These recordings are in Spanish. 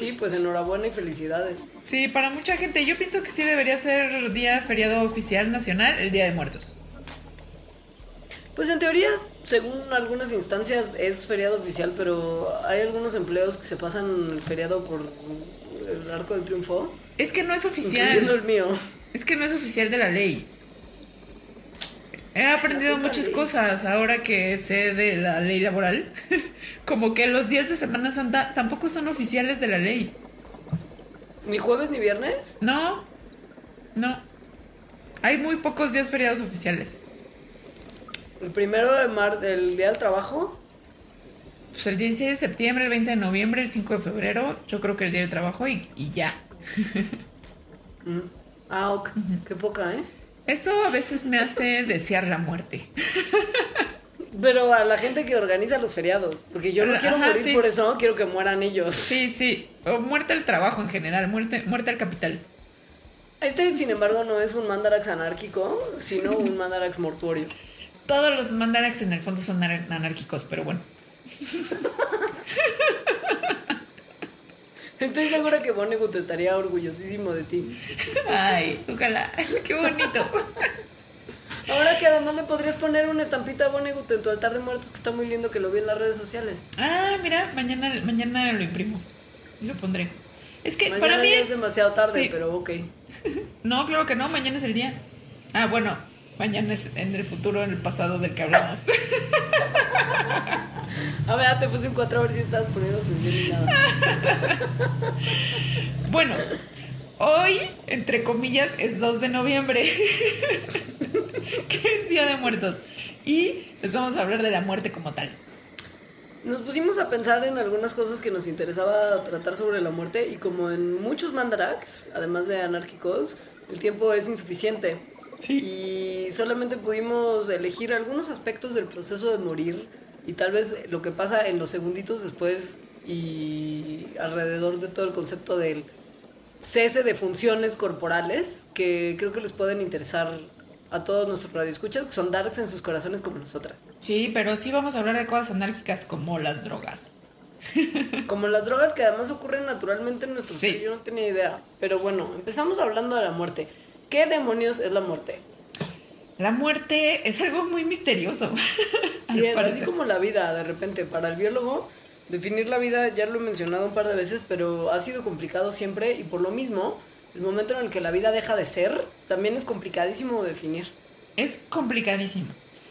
Sí, pues enhorabuena y felicidades. Sí, para mucha gente. Yo pienso que sí debería ser día feriado oficial nacional, el Día de Muertos. Pues en teoría, según algunas instancias, es feriado oficial, pero hay algunos empleos que se pasan el feriado por el arco del triunfo, Es que no es incluyendo el oficial. mío. Es que no es oficial de la ley. He aprendido muchas ley. cosas ahora que sé de la ley laboral. Como que los días de Semana Santa tampoco son oficiales de la ley. ¿Ni jueves ni viernes? No, no. Hay muy pocos días feriados oficiales. El primero de marzo, el día del trabajo. Pues el 16 de septiembre, el 20 de noviembre, el 5 de febrero, yo creo que el día del trabajo y, y ya. Mm. Ah, ok. Qué poca, ¿eh? Eso a veces me hace desear la muerte. Pero a la gente que organiza los feriados, porque yo no Ajá, quiero morir sí. por eso, quiero que mueran ellos. Sí, sí. O muerte al trabajo en general, muerte, muerte al capital. Este, sin embargo, no es un mandarax anárquico, sino un mandarax mortuorio. Todos los mandarax en el fondo son anar- anárquicos, pero bueno. Estoy segura que Vonnegut estaría orgullosísimo de ti. Ay, ojalá. Qué bonito. Ahora que además le podrías poner una estampita a Vonnegut en tu altar de muertos, que está muy lindo que lo vi en las redes sociales. Ah, mira, mañana, mañana lo imprimo. Y lo pondré. Es que Mañana para mí. es demasiado tarde, sí. pero ok. No, claro que no, mañana es el día. Ah, bueno, mañana es en el futuro, en el pasado del que hablamos. A ver, te puse un 4 a ver si estás poniendo atención y nada. Bueno, hoy, entre comillas, es 2 de noviembre, que es Día de Muertos. Y les vamos a hablar de la muerte como tal. Nos pusimos a pensar en algunas cosas que nos interesaba tratar sobre la muerte y como en muchos mandaraks, además de anárquicos, el tiempo es insuficiente. Sí. Y solamente pudimos elegir algunos aspectos del proceso de morir y tal vez lo que pasa en los segunditos después y alrededor de todo el concepto del cese de funciones corporales que creo que les pueden interesar a todos nuestros radioescuchas que son darks en sus corazones como nosotras. Sí, pero sí vamos a hablar de cosas anárquicas como las drogas. Como las drogas que además ocurren naturalmente en nuestro Sí. ser, yo no tenía idea. Pero bueno, empezamos hablando de la muerte. ¿Qué demonios es la muerte? La muerte es algo muy misterioso. Sí, es así como la vida, de repente. Para el biólogo, definir la vida, ya lo he mencionado un par de veces, pero ha sido complicado siempre y por lo mismo, el momento en el que la vida deja de ser, también es complicadísimo de definir. Es complicadísimo.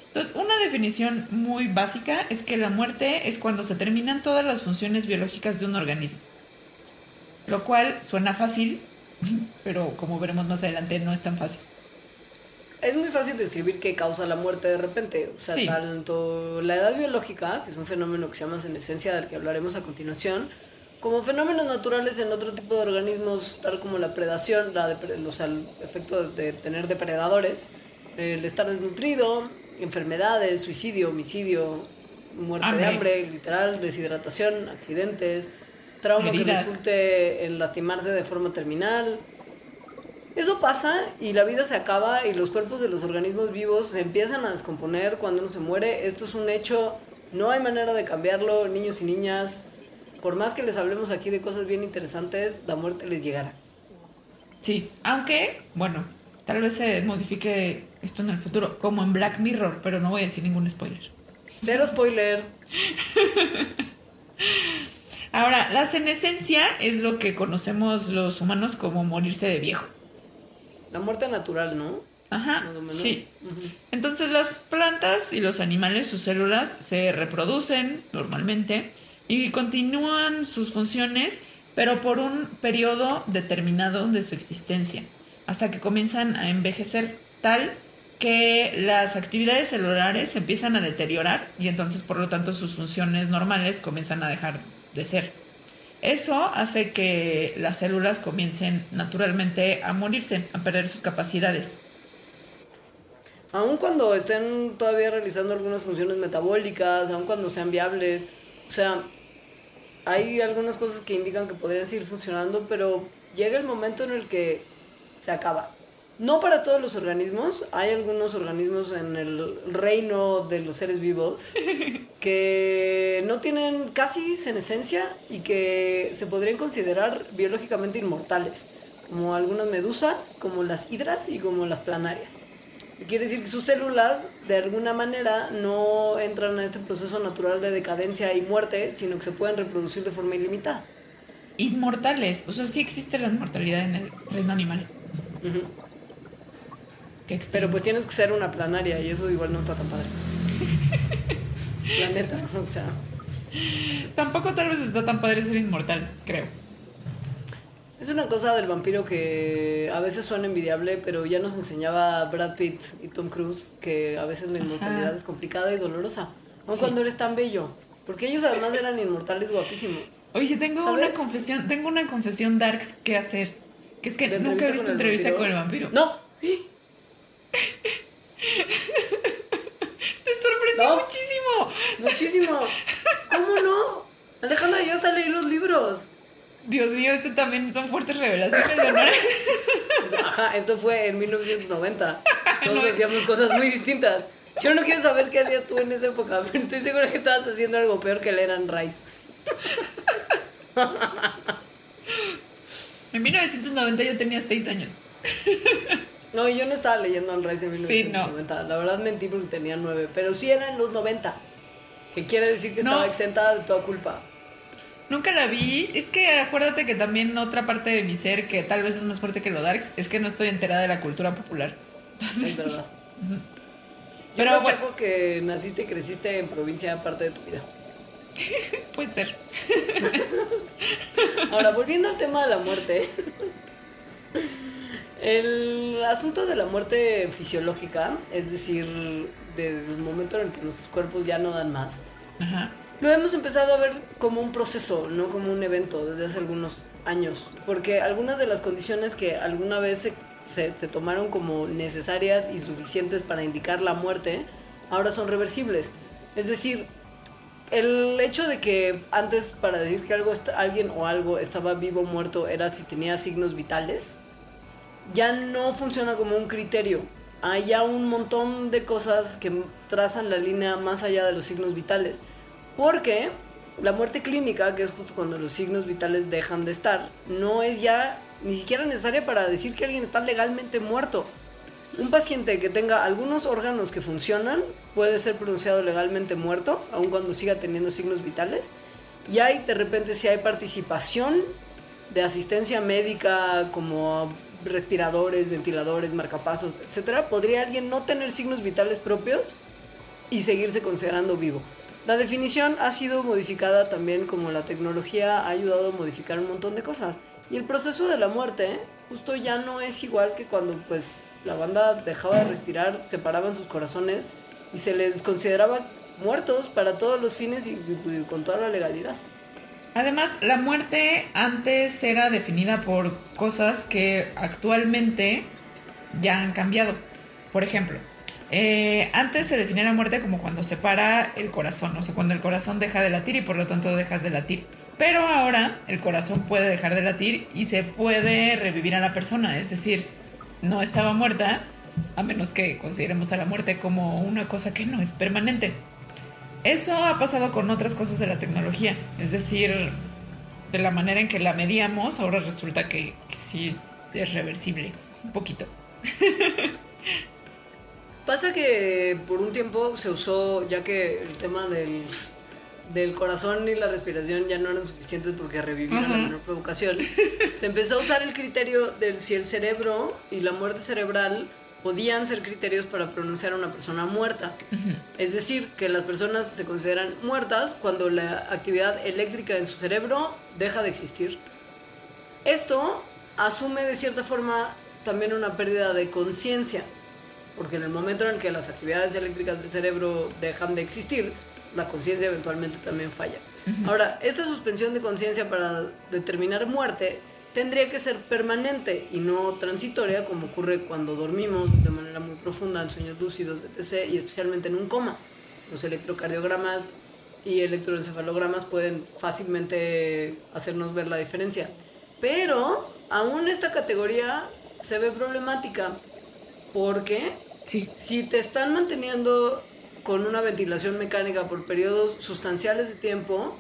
Entonces, una definición muy básica es que la muerte es cuando se terminan todas las funciones biológicas de un organismo. Lo cual suena fácil, pero como veremos más adelante no es tan fácil. Es muy fácil describir qué causa la muerte de repente. O sea, Sí. tanto la edad biológica, que es un fenómeno que se llama senescencia, del que hablaremos a continuación, como fenómenos naturales en otro tipo de organismos, tal como la predación, la depre- o sea, el efecto de tener depredadores, el estar desnutrido, enfermedades, suicidio, homicidio, muerte de Hambre. literal, deshidratación, accidentes, trauma que resulte en lastimarse de forma terminal, eso pasa y la vida se acaba y los cuerpos de los organismos vivos se empiezan a descomponer cuando uno se muere. Esto es un hecho, no hay manera de cambiarlo, niños y niñas. Por más que les hablemos aquí de cosas bien interesantes, la muerte les llegará. Sí, aunque, bueno, tal vez se modifique esto en el futuro, como en Black Mirror, pero no voy a decir ningún spoiler. Cero spoiler. Ahora, la senescencia es lo que conocemos los humanos como morirse de viejo. La muerte natural, ¿no? Ajá, sí. Entonces las plantas y los animales, sus células, se reproducen normalmente y continúan sus funciones, pero por un periodo determinado de su existencia. hasta que comienzan a envejecer tal que las actividades celulares se empiezan a deteriorar y entonces por lo tanto sus funciones normales comienzan a dejar de ser. Eso hace que las células comiencen naturalmente a morirse, a perder sus capacidades. Aun cuando estén todavía realizando algunas funciones metabólicas, aun cuando sean viables, o sea, hay algunas cosas que indican que podrían seguir funcionando, pero llega el momento en el que se acaba. No para todos los organismos, hay algunos organismos en el reino de los seres vivos que no tienen casi senescencia y que se podrían considerar biológicamente inmortales, como algunas medusas, como las hidras y como las planarias. Quiere decir que sus células de alguna manera no entran en este proceso natural de decadencia y muerte, sino que se pueden reproducir de forma ilimitada. Inmortales, o sea, sí existe la inmortalidad en el reino animal. Pero pues tienes que ser una planaria y eso igual no está tan padre. Planeta, o sea. Tampoco tal vez está tan padre ser inmortal, creo. Es una cosa del vampiro que a veces suena envidiable, pero ya nos enseñaba Brad Pitt y Tom Cruise que a veces la inmortalidad es complicada y dolorosa. Aun cuando eres tan bello. Porque ellos además eran inmortales guapísimos. Oye, tengo una confesión, tengo una confesión darks que hacer. Que es que nunca he visto entrevista con el vampiro. No. Te sorprendió muchísimo. Muchísimo. ¿Cómo no? Alejandra, yo hasta leí los libros. Dios mío, eso también son fuertes revelaciones de honor. Ajá, esto fue en 1990. Todos hacíamos cosas muy distintas. Yo no quiero saber qué hacías tú en esa época, pero estoy segura que estabas haciendo algo peor que leer Anne Rice. En 1990 yo tenía 6 años. No, yo no estaba leyendo Anne Rice en 1990. La verdad mentí porque tenía 9. Pero sí era en los 90. Que quiere decir que estaba exentada de toda culpa. Nunca la vi. Es que acuérdate que también otra parte de mi ser que tal vez es más fuerte que lo Darks es que no estoy enterada de la cultura popular. Es verdad. Pero Yo bueno. que naciste y creciste en provincia parte de tu vida. Puede ser. Ahora, volviendo al tema de la muerte. El asunto de la muerte fisiológica, es decir, del momento en el que nuestros cuerpos ya no dan más, Ajá lo hemos empezado a ver como un proceso, no como un evento desde hace algunos años, porque algunas de las condiciones que alguna vez se, se, tomaron como necesarias y suficientes para indicar la muerte, ahora son reversibles. Es decir, el hecho de que antes para decir que algo alguien o algo estaba vivo o muerto era si tenía signos vitales, ya no funciona como un criterio. Hay ya un montón de cosas que trazan la línea más allá de los signos vitales. Porque la muerte clínica, que es justo cuando los signos vitales dejan de estar, no es ya ni siquiera necesaria para decir que alguien está legalmente muerto. Un paciente que tenga algunos órganos que funcionan puede ser pronunciado legalmente muerto, aun cuando siga teniendo signos vitales. Y hay, de repente, si hay participación de asistencia médica como respiradores, ventiladores, marcapasos, etc., podría alguien no tener signos vitales propios y seguirse considerando vivo. La definición ha sido modificada también como la tecnología ha ayudado a modificar un montón de cosas. Y el proceso de la muerte justo ya no es igual que cuando pues la banda dejaba de respirar, separaban sus corazones y se les consideraba muertos para todos los fines y, y con toda la legalidad. Además, la muerte antes era definida por cosas que actualmente ya han cambiado. Por ejemplo, eh, antes se definía la muerte como cuando se para el corazón, o sea, cuando el corazón deja de latir y por lo tanto dejas de latir. Pero ahora el corazón puede dejar de latir y se puede revivir a la persona, es decir, no estaba muerta, a menos que consideremos a la muerte como una cosa que no es permanente. Eso ha pasado con otras cosas de la tecnología, es decir, de la manera en que la medíamos, ahora resulta que, que sí es reversible, un poquito. Pasa que por un tiempo se usó, ya que el tema del, del corazón y la respiración ya no eran suficientes porque revivieran la menor provocación, se empezó a usar el criterio de si el cerebro y la muerte cerebral podían ser criterios para pronunciar a una persona muerta. Es decir, que las personas se consideran muertas cuando la actividad eléctrica en su cerebro deja de existir. Esto asume de cierta forma también una pérdida de conciencia, porque en el momento en el que las actividades eléctricas del cerebro dejan de existir, la conciencia eventualmente también falla. Ahora, esta suspensión de conciencia para determinar muerte tendría que ser permanente y no transitoria como ocurre cuando dormimos de manera muy profunda en sueños lúcidos, etc., y especialmente en un coma. Los electrocardiogramas y electroencefalogramas pueden fácilmente hacernos ver la diferencia. Pero aún esta categoría se ve problemática porque si te están manteniendo con una ventilación mecánica por periodos sustanciales de tiempo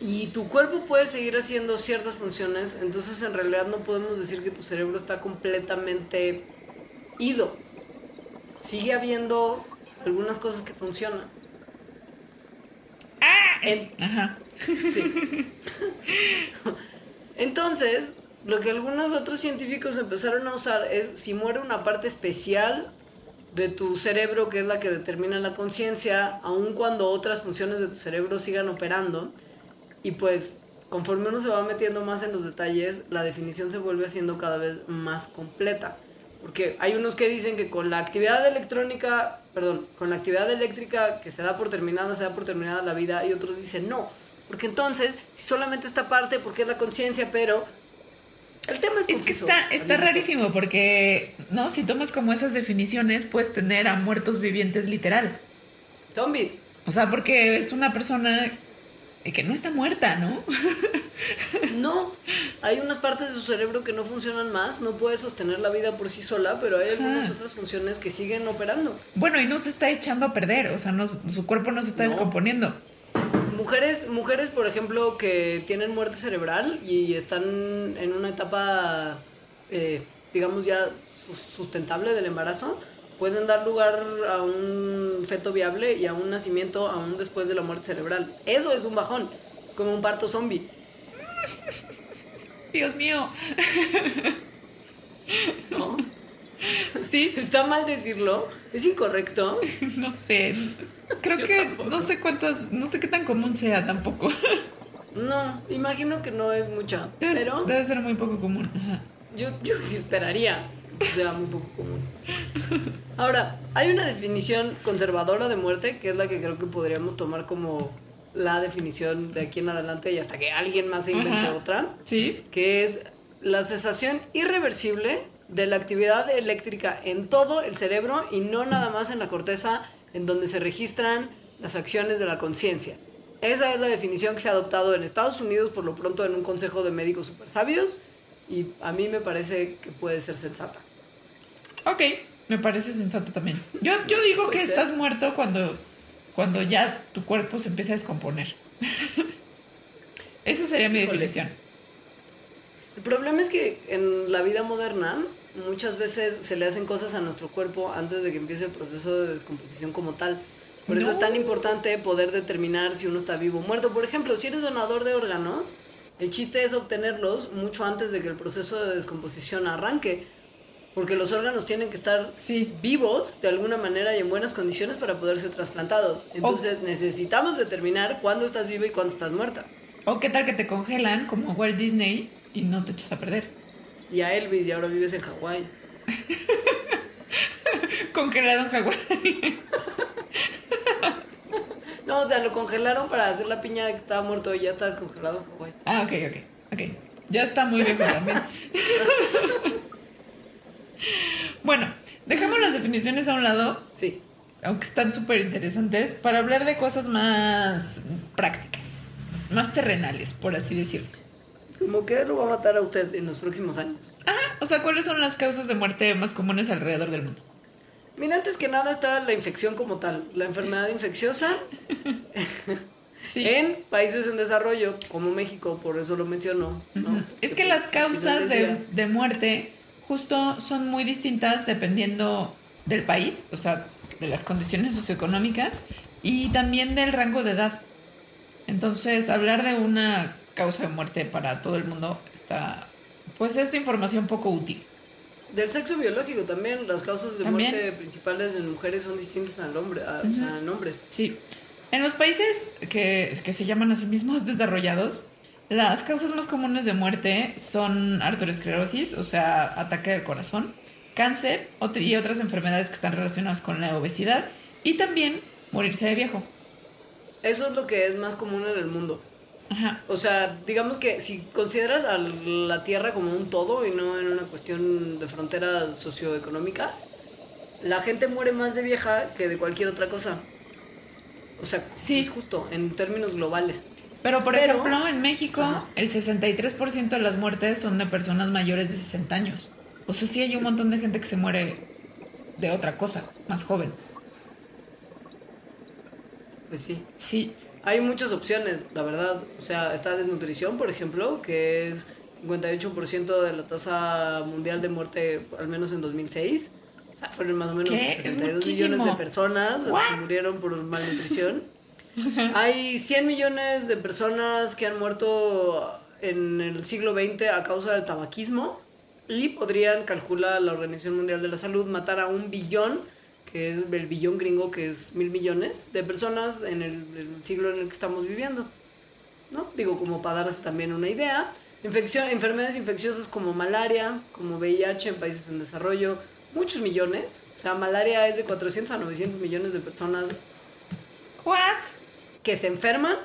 y tu cuerpo puede seguir haciendo ciertas funciones, entonces en realidad no podemos decir que tu cerebro está completamente ido. Sigue habiendo algunas cosas que funcionan. Ah, Ajá. Sí. Entonces, lo que algunos otros científicos empezaron a usar es si muere una parte especial de tu cerebro, que es la que determina la conciencia, aun cuando otras funciones de tu cerebro sigan operando. Y pues, conforme uno se va metiendo más en los detalles, la definición se vuelve haciendo cada vez más completa. Porque hay unos que dicen que con la actividad electrónica, perdón, con la actividad eléctrica que se da por terminada, se da por terminada la vida, y otros dicen no. Porque entonces, si solamente esta parte, porque es la conciencia, pero el tema es, es que está, está rarísimo porque, ¿no? Si tomas como esas definiciones, puedes tener a muertos vivientes literal. Zombies. O sea, porque es una persona que no está muerta, ¿no? no, hay unas partes de su cerebro que no funcionan más, no puede sostener la vida por sí sola, pero hay algunas otras funciones que siguen operando. Bueno, y no se está echando a perder, o sea, no, su cuerpo no se está descomponiendo mujeres, mujeres, por ejemplo, que tienen muerte cerebral y están en una etapa, eh, digamos, ya sustentable del embarazo, pueden dar lugar a un feto viable y a un nacimiento aún después de la muerte cerebral. Eso es un bajón, como un parto zombie. Dios mío. ¿No? Sí. ¿Está mal decirlo? ¿Es incorrecto? No sé. Creo que no sé cuántos, no sé qué tan común sea tampoco. No, imagino que no es mucha. Debe, pero debe ser muy poco común. Yo, yo sí esperaría sea muy poco común. Ahora, hay una definición conservadora de muerte, que es la que creo que podríamos tomar como la definición de aquí en adelante y hasta que alguien más se invente otra. Sí. Que es la cesación irreversible de la actividad eléctrica en todo el cerebro y no nada más en la corteza en donde se registran las acciones de la conciencia. Esa es la definición que se ha adoptado en Estados Unidos por lo pronto en un consejo de médicos super sabios y a mí me parece que puede ser sensata. Ok, me parece sensata también. Yo, yo digo que estás muerto cuando, cuando ya tu cuerpo se empieza a descomponer. Esa sería mi definición. El problema es que en la vida moderna muchas veces se le hacen cosas a nuestro cuerpo antes de que empiece el proceso de descomposición como tal. Por eso es tan importante poder determinar si uno está vivo o muerto. Por ejemplo, si eres donador de órganos, el chiste es obtenerlos mucho antes de que el proceso de descomposición arranque. Porque los órganos tienen que estar vivos de alguna manera y en buenas condiciones para poder ser trasplantados. Entonces necesitamos determinar cuándo estás vivo y cuándo estás muerta. O qué tal que te congelan como Walt Disney y no te echas a perder. Y a Elvis y ahora vives en Hawái. Congelado en Hawái. no, o sea, lo congelaron para hacer la piña que estaba muerto y ya está descongelado en Hawái. Ah, ok, ok, ok. Ya está muy viejo también. bueno, dejamos las definiciones a un lado. Sí. Aunque están súper interesantes, para hablar de cosas más prácticas, más terrenales, por así decirlo. ¿Cómo que lo va a matar a usted en los próximos años. Ah, o sea, ¿cuáles son las causas de muerte más comunes alrededor del mundo? Mira, antes que nada está la infección como tal, la enfermedad infecciosa en países en desarrollo, como México, por eso lo menciono. Es que, las causas de, de, muerte justo son muy distintas dependiendo del país, o sea, de las condiciones socioeconómicas y también del rango de edad. Entonces, hablar de una causa de muerte para todo el mundo, está, pues es información poco útil. Del sexo biológico también, las causas de muerte principales en mujeres son distintas al hombre, a, o sea, en hombres. Sí. En los países que, que, se llaman a sí mismos desarrollados, Las causas más comunes de muerte son arteriosclerosis, o sea, ataque del corazón, cáncer y otras enfermedades que están relacionadas con la obesidad y también morirse de viejo. Eso es lo que es más común en el mundo. Ajá. O sea, digamos que si consideras a la Tierra como un todo y no en una cuestión de fronteras socioeconómicas, la gente muere más de vieja que de cualquier otra cosa. O sea, Sí. es justo, en términos globales. Pero, por Pero- ejemplo, en México, Ajá. el 63% de las muertes son de personas mayores de 60 años. O sea, sí hay un montón de gente que se muere de otra cosa, más joven. Pues sí. Sí. Hay muchas opciones, la verdad. O sea, está desnutrición, por ejemplo, que es 58% de la tasa mundial de muerte, al menos en 2006. O sea, fueron más o menos ¿Qué? Es 72 millones de personas las que se What? murieron por malnutrición. Hay 100 millones de personas que han muerto en el siglo XX a causa del tabaquismo y podrían, calcula la Organización Mundial de la Salud, matar a un billón, que es el billón gringo, que es mil millones de personas en el, el siglo en el que estamos viviendo. ¿No? Digo, como para darles también una idea. Infección, enfermedades infecciosas como malaria, como VIH en países en desarrollo, muchos millones. O sea, malaria es de 400 a 900 millones de personas ¿What? Que se enferman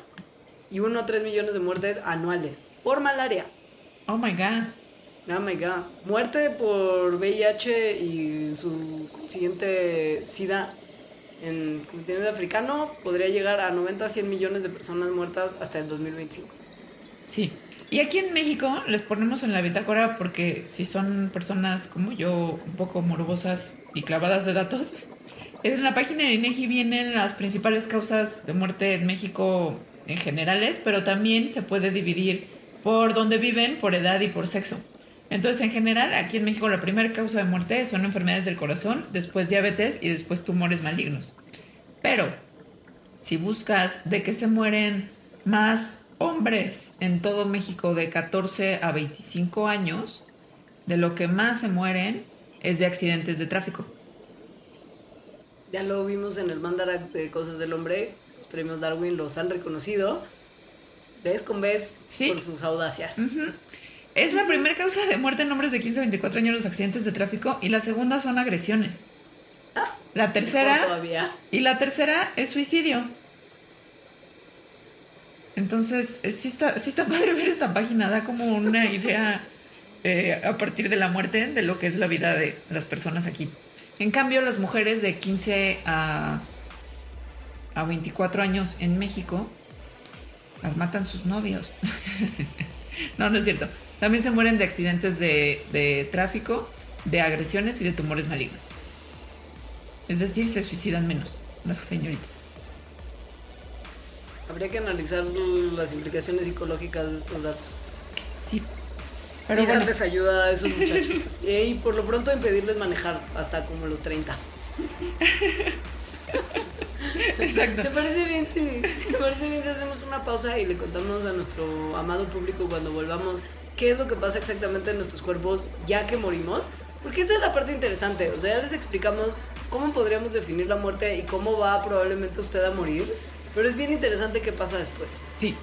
y 1 a 3 millones de muertes anuales por malaria. Oh my god. Oh my god. Muerte por VIH y su siguiente SIDA en el continente africano podría llegar a 90 a 100 millones de personas muertas hasta el 2025. Sí. Y aquí en México les ponemos en la bitácora porque si son personas como yo, un poco morbosas y clavadas de datos, en la página de INEGI vienen las principales causas de muerte en México en generales, pero también se puede dividir por dónde viven, por edad y por sexo. Entonces, en general, aquí en México la primera causa de muerte son enfermedades del corazón, después diabetes y después tumores malignos. Pero, si buscas de que se mueren más hombres en todo México de 14 a 25 años, de lo que más se mueren es de accidentes de tráfico. Ya lo vimos en el Mandarax de Cosas del Hombre, los premios Darwin los han reconocido, vez con vez, Sí. por sus audacias. Es la primera causa de muerte en hombres de 15 a 24 años los accidentes de tráfico y la segunda son agresiones. Ah, La tercera todavía. y la tercera es suicidio. Entonces, eh, sí está, sí está padre ver esta página, da como una idea eh, a partir de la muerte de lo que es la vida de las personas aquí. En cambio, las mujeres de 15 a, a 24 años en México las matan sus novios. no, no es cierto. También se mueren de accidentes de, de tráfico, de agresiones y de tumores malignos. Es decir, se suicidan menos las señoritas. Habría que analizar las implicaciones psicológicas de estos datos. Sí. Pero bueno, les ayuda a esos muchachos. y por lo pronto impedirles manejar hasta como los 30. exacto. ¿Te parece bien si, ¿te parece bien si hacemos una pausa y le contamos a nuestro amado público cuando volvamos qué es lo que pasa exactamente en nuestros cuerpos ya que morimos? Porque esa es la parte interesante. O sea, ya les explicamos cómo podríamos definir la muerte y cómo va probablemente usted a morir. Pero es bien interesante qué pasa después. Sí.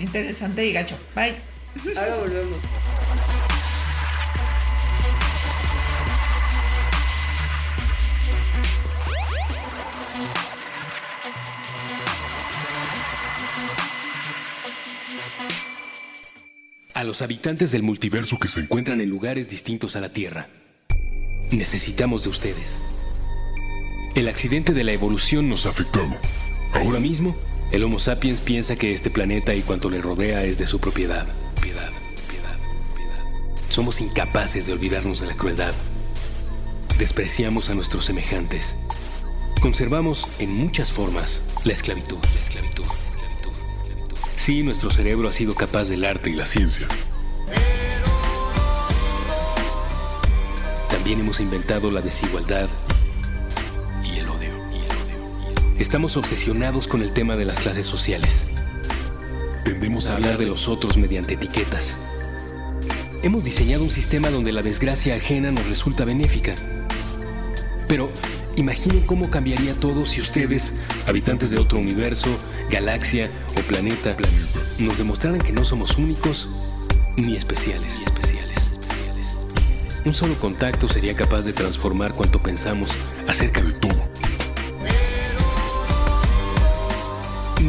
Interesante y gacho. Bye. Ahora volvemos. A los habitantes del multiverso que se encuentran en lugares distintos a la Tierra. Necesitamos de ustedes. El accidente de la evolución nos ha afectado. Ahora mismo, el Homo sapiens piensa que este planeta y cuanto le rodea es de su propiedad. Piedad, piedad, piedad. Somos incapaces de olvidarnos de la crueldad. Despreciamos a nuestros semejantes. Conservamos en muchas formas la esclavitud, la esclavitud, la esclavitud, la esclavitud. Sí, nuestro cerebro ha sido capaz del arte y la ciencia. También hemos inventado la desigualdad y el odio. Estamos obsesionados con el tema de las clases sociales. Tendemos a hablar de los otros mediante etiquetas. Hemos diseñado un sistema donde la desgracia ajena nos resulta benéfica. Pero imaginen cómo cambiaría todo si ustedes, habitantes de otro universo, galaxia o planeta nos demostraran que no somos únicos ni especiales. Un solo contacto sería capaz de transformar cuanto pensamos acerca del todo.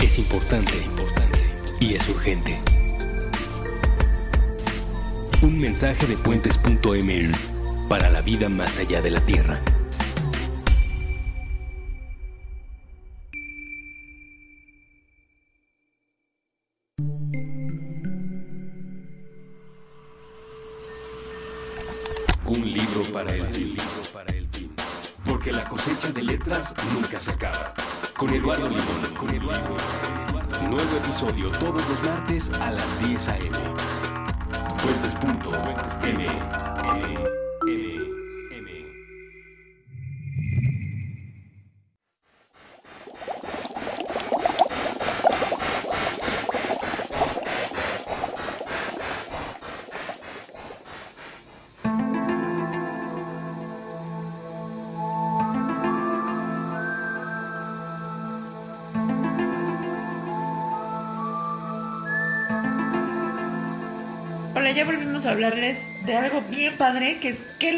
Es importante, importante y es urgente. Un mensaje de puentes.ml para la vida más allá de la Tierra. A las 10 a.m.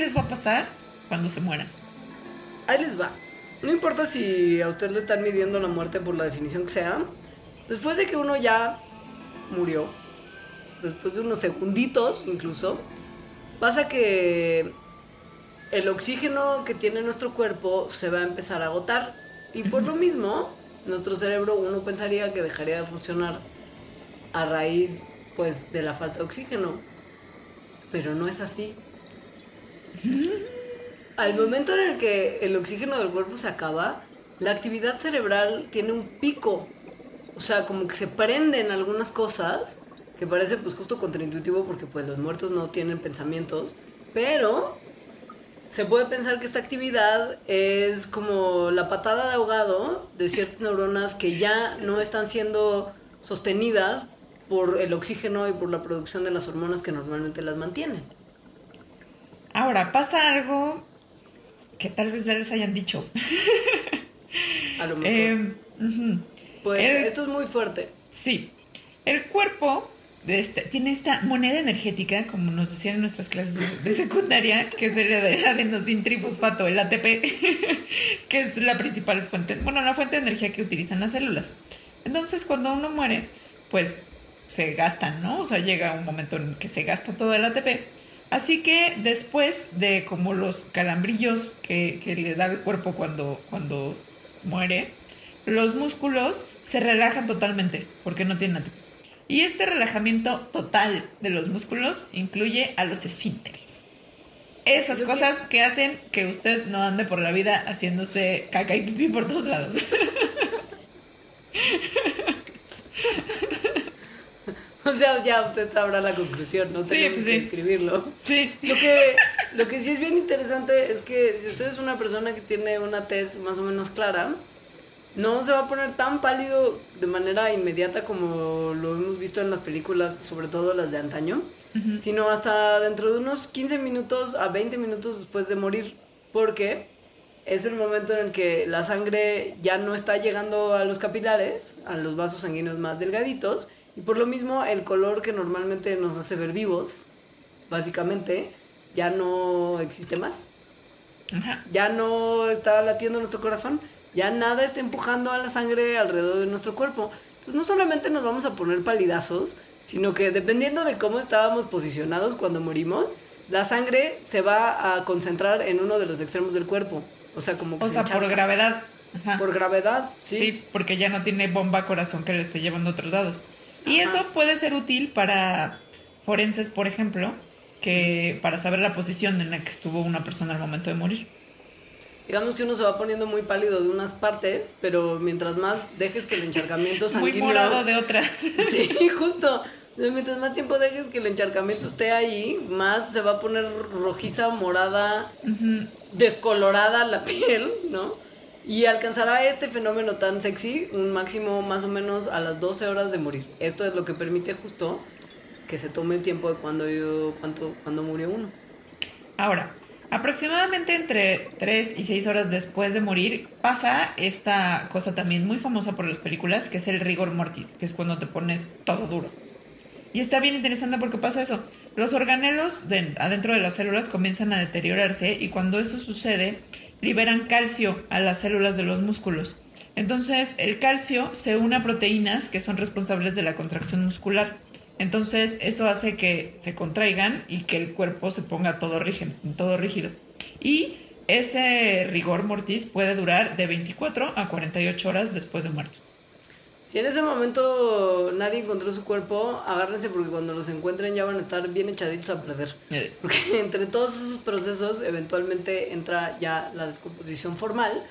les va a pasar cuando se mueran. Ahí les va. No importa si a usted le están midiendo la muerte por la definición que sea. Después de que uno ya murió, después de unos segunditos incluso, pasa que el oxígeno que tiene nuestro cuerpo se va a empezar a agotar. Y por lo mismo, nuestro cerebro uno pensaría que dejaría de funcionar a raíz pues de la falta de oxígeno. Pero no es así. Al momento en el que el oxígeno del cuerpo se acaba, la actividad cerebral tiene un pico. O sea, como que se prenden algunas cosas, que parece pues justo contraintuitivo porque pues los muertos no tienen pensamientos, pero se puede pensar que esta actividad es como la patada de ahogado de ciertas neuronas que ya no están siendo sostenidas por el oxígeno y por la producción de las hormonas que normalmente las mantienen. Ahora, pasa algo que tal vez ya les hayan dicho. A lo mejor. Eh, pues el- esto es muy fuerte. Sí, el cuerpo de este- tiene esta moneda energética, como nos decían en nuestras clases de, secundaria, que es el de adenosintrifosfato, el ATP, que es la principal fuente, bueno, la fuente de energía que utilizan las células. Entonces, cuando uno muere, pues se gastan, ¿no? O sea, llega un momento en que se gasta todo el ATP. Así que después de como los calambrillos que, que le da el cuerpo cuando, cuando muere, los músculos se relajan totalmente porque no tienen ATP. Y este relajamiento total de los músculos incluye a los esfínteres. Esas cosas que hacen que usted no ande por la vida haciéndose caca y pipí por todos lados. O sea, ya usted sabrá la conclusión, no Sí, tenemos pues que sí. escribirlo. Sí. Lo que, lo que sí es bien interesante es que si usted es una persona que tiene una tez más o menos clara, no se va a poner tan pálido de manera inmediata como lo hemos visto en las películas, sobre todo las de antaño, sino hasta dentro de unos 15 minutos a 20 minutos después de morir, porque es el momento en el que la sangre ya no está llegando a los capilares, a los vasos sanguíneos más delgaditos, y por lo mismo el color que normalmente nos hace ver vivos, básicamente, ya no existe más. Ajá. Ya no está latiendo nuestro corazón, ya nada está empujando a la sangre alrededor de nuestro cuerpo. Entonces no solamente nos vamos a poner palidazos, sino que dependiendo de cómo estábamos posicionados cuando morimos, la sangre se va a concentrar en uno de los extremos del cuerpo. O sea, como que O se sea, por encharca. gravedad. Ajá. Por gravedad, Sí. sí. porque ya no tiene bomba corazón que le esté llevando a otros lados. Y Ajá. eso puede ser útil para forenses, por ejemplo, que para saber la posición en la que estuvo una persona al momento de morir. digamos que uno se va poniendo muy pálido de unas partes, pero mientras más dejes que el encharcamiento sanguíneo... Muy morado de otras. Sí, justo. Mientras más tiempo dejes que el encharcamiento esté ahí, más se va a poner rojiza, morada, descolorada la piel, ¿no? Y alcanzará este fenómeno tan sexy un máximo más o menos a las 12 horas de morir. Esto es lo que permite justo que se tome el tiempo de cuando, yo, cuando, cuando murió uno. Ahora, aproximadamente entre 3 y 6 horas después de morir pasa esta cosa también muy famosa por las películas, que es el rigor mortis, que es cuando te pones todo duro. Y está bien interesante porque pasa eso. Los organelos de, adentro de las células comienzan a deteriorarse y cuando eso sucede, liberan calcio a las células de los músculos. Entonces, el calcio se une a proteínas que son responsables de la contracción muscular. Entonces, eso hace que se contraigan y que el cuerpo se ponga todo rígido. Y ese rigor mortis puede durar de 24 a 48 horas después de muerto. Si en ese momento nadie encontró su cuerpo, agárrense porque cuando los encuentren ya van a estar bien echaditos a perder. Eh. Porque entre todos esos procesos eventualmente entra ya la descomposición formal,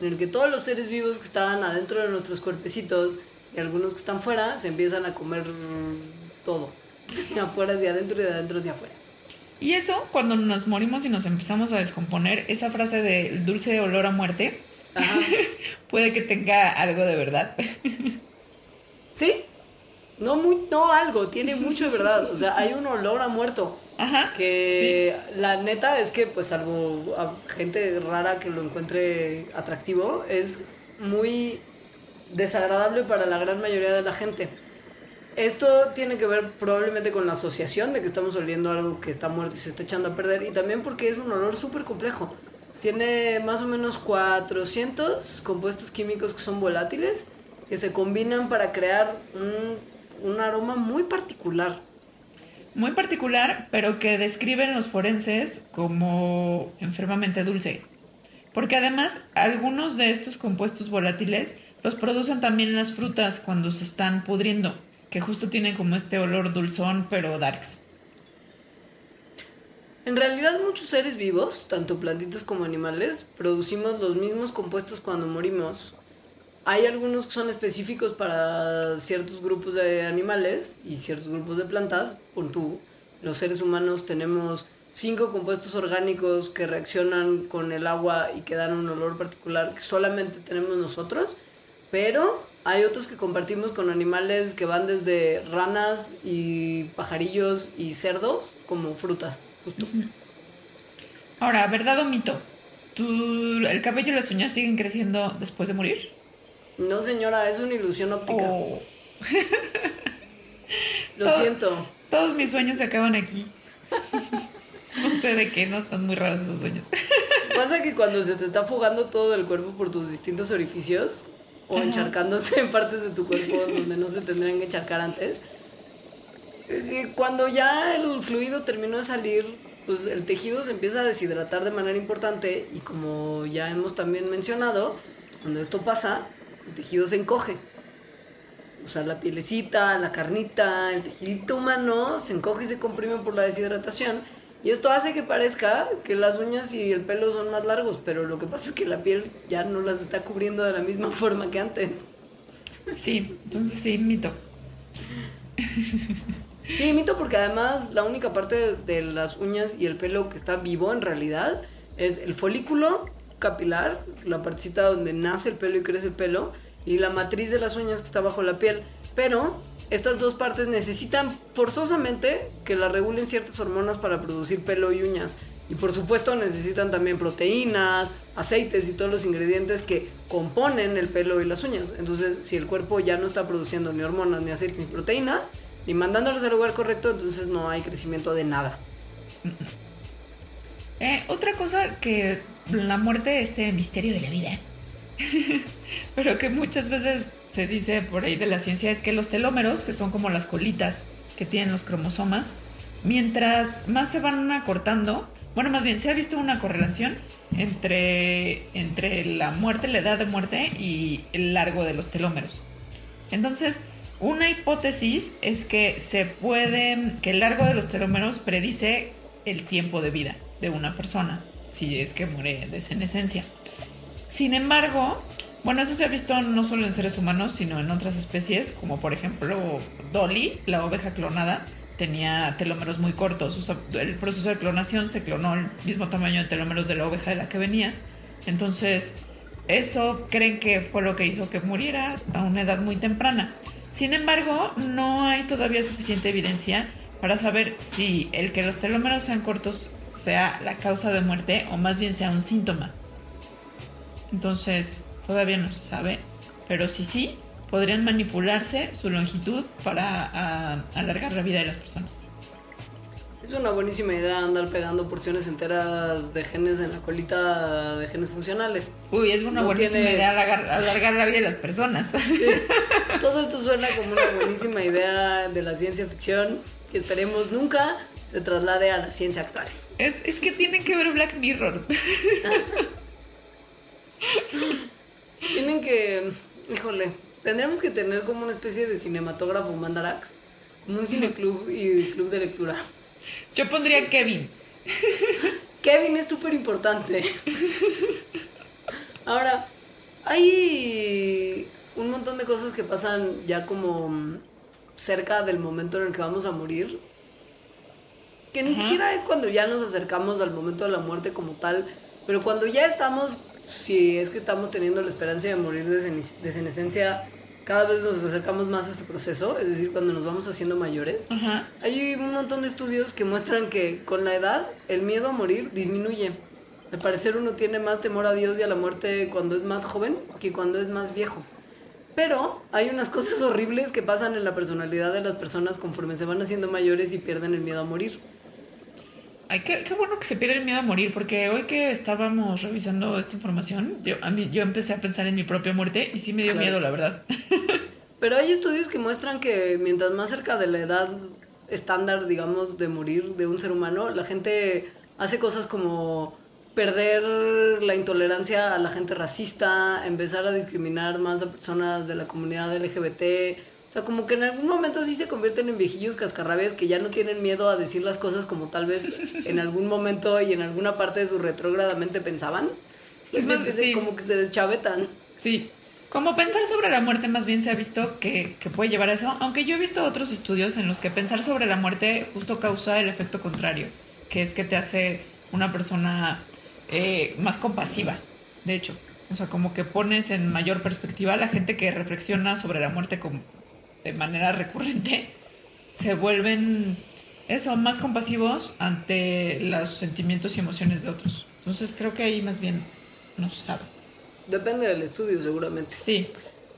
en el que todos los seres vivos que estaban adentro de nuestros cuerpecitos y algunos que están fuera se empiezan a comer todo. afuera hacia adentro y de adentro hacia afuera. Y eso, cuando nos morimos y nos empezamos a descomponer, esa frase de dulce olor a muerte, puede que tenga algo de verdad. Sí, no, muy, no algo, tiene mucho de verdad. O sea, hay un olor a muerto. Ajá. Que la neta es que, pues, salvo a gente rara que lo encuentre atractivo, es muy desagradable para la gran mayoría de la gente. Esto tiene que ver probablemente con la asociación de que estamos oliendo algo que está muerto y se está echando a perder y también porque es un olor súper complejo. Tiene más o menos 400 compuestos químicos que son volátiles que se combinan para crear un, un aroma muy particular. Muy particular, pero que describen los forenses como enfermamente dulce. Porque además algunos de estos compuestos volátiles los producen también las frutas cuando se están pudriendo, que justo tienen como este olor dulzón pero darks. En realidad muchos seres vivos, tanto plantitas como animales, producimos los mismos compuestos cuando morimos hay algunos que son específicos para ciertos grupos de animales y ciertos grupos de plantas. Por tú, los seres humanos tenemos cinco compuestos orgánicos que reaccionan con el agua y que dan un olor particular que solamente tenemos nosotros, pero hay otros que compartimos con animales que van desde ranas y pajarillos y cerdos como frutas, justo. Ahora, ¿verdad o mito? ¿Tú, ¿El cabello y las uñas siguen creciendo después de morir? No, señora, es una ilusión óptica. Oh. Lo siento. Todos mis sueños se acaban aquí. no sé de qué, no están muy raros esos sueños. Pasa que cuando se te está fugando todo el cuerpo por tus distintos orificios o encharcándose en partes de tu cuerpo donde no se tendrían que encharcar antes, cuando ya el fluido terminó de salir, pues el tejido se empieza a deshidratar de manera importante y como ya hemos también mencionado, cuando esto pasa, el tejido se encoge. O sea, la pielecita, la carnita, el tejidito humano se encoge y se comprime por la deshidratación. Y esto hace que parezca que las uñas y el pelo son más largos, pero lo que pasa es que la piel ya no las está cubriendo de la misma forma que antes. Sí, entonces sí, mito. Sí, mito porque además la única parte de las uñas y el pelo que está vivo en realidad es el folículo capilar, la partecita donde nace el pelo y crece el pelo, y la matriz de las uñas que está bajo la piel. Pero estas dos partes necesitan forzosamente que la regulen ciertas hormonas para producir pelo y uñas. Y por supuesto necesitan también proteínas, aceites y todos los ingredientes que componen el pelo y las uñas. Entonces, si el cuerpo ya no está produciendo ni hormonas, ni aceites, ni proteína, ni mandándolos al lugar correcto, entonces no hay crecimiento de nada. Eh, otra cosa que la muerte, este misterio de la vida, pero que muchas veces se dice por ahí de la ciencia, es que los telómeros, que son como las colitas que tienen los cromosomas, mientras más se van acortando, bueno, más bien se ha visto una correlación entre, entre la muerte, la edad de muerte y el largo de los telómeros. Entonces, una hipótesis es que se puede, que el largo de los telómeros predice el tiempo de vida de una persona. si es que muere de senescencia. Sin embargo, bueno, eso se ha visto no solo en seres humanos, sino en otras especies, como por ejemplo Dolly, la oveja clonada, tenía telómeros muy cortos. O sea, el proceso de clonación se clonó el mismo tamaño de telómeros de la oveja de la que venía. Entonces, eso creen que fue lo que hizo que muriera a una edad muy temprana. Sin embargo, no hay todavía suficiente evidencia para saber si el que los telómeros sean cortos sea la causa de muerte o más bien sea un síntoma. Entonces, todavía no se sabe, pero si sí, podrían manipularse su longitud para ah, alargar la vida de las personas. Es una buenísima idea andar pegando porciones enteras de genes en la colita de genes funcionales. Uy, es una buenísima idea alargar, la vida de las personas. Todo esto suena como una buenísima idea de la ciencia ficción que esperemos nunca se traslade a la ciencia actual. Es, es que tienen que ver Black Mirror. tienen que, híjole, tendríamos que tener como una especie de cinematógrafo mandarax, un cineclub y club de lectura. Yo pondría Kevin. Kevin es súper importante. Ahora, hay un montón de cosas que pasan ya como cerca del momento en el que vamos a morir. Que ni siquiera es cuando ya nos acercamos al momento de la muerte como tal, pero cuando ya estamos, si es que estamos teniendo la esperanza de morir de, senescencia cada vez nos acercamos más a este proceso, es decir, cuando nos vamos haciendo mayores, hay un montón de estudios que muestran que con la edad el miedo a morir disminuye. Al parecer uno tiene más temor a Dios y a la muerte cuando es más joven que cuando es más viejo. Pero hay unas cosas horribles que pasan en la personalidad de las personas conforme se van haciendo mayores y pierden el miedo a morir. Ay, qué, bueno que se pierde el miedo a morir, porque hoy que estábamos revisando esta información, yo, a mí, yo empecé a pensar en mi propia muerte y sí me dio miedo, la verdad. Pero hay estudios que muestran que mientras más cerca de la edad estándar, digamos, de morir de un ser humano, la gente hace cosas como perder la intolerancia a la gente racista, empezar a discriminar más a personas de la comunidad LGBT, sea, como que en algún momento sí se convierten en viejillos cascarrabias que ya no tienen miedo a decir las cosas como tal vez en algún momento y en alguna parte de su retrógradamente pensaban. sí. como que se deschavetan. Sí. Como pensar sobre la muerte más bien se ha visto que, que, puede llevar a eso, aunque yo he visto otros estudios en los que pensar sobre la muerte justo causa el efecto contrario, que es que te hace una persona eh, más compasiva, de hecho. O sea, como que pones en mayor perspectiva a la gente que reflexiona sobre la muerte como de manera recurrente, se vuelven eso, más compasivos ante los sentimientos y emociones de otros. Entonces creo que ahí más bien no se sabe. Depende del estudio, seguramente. Sí.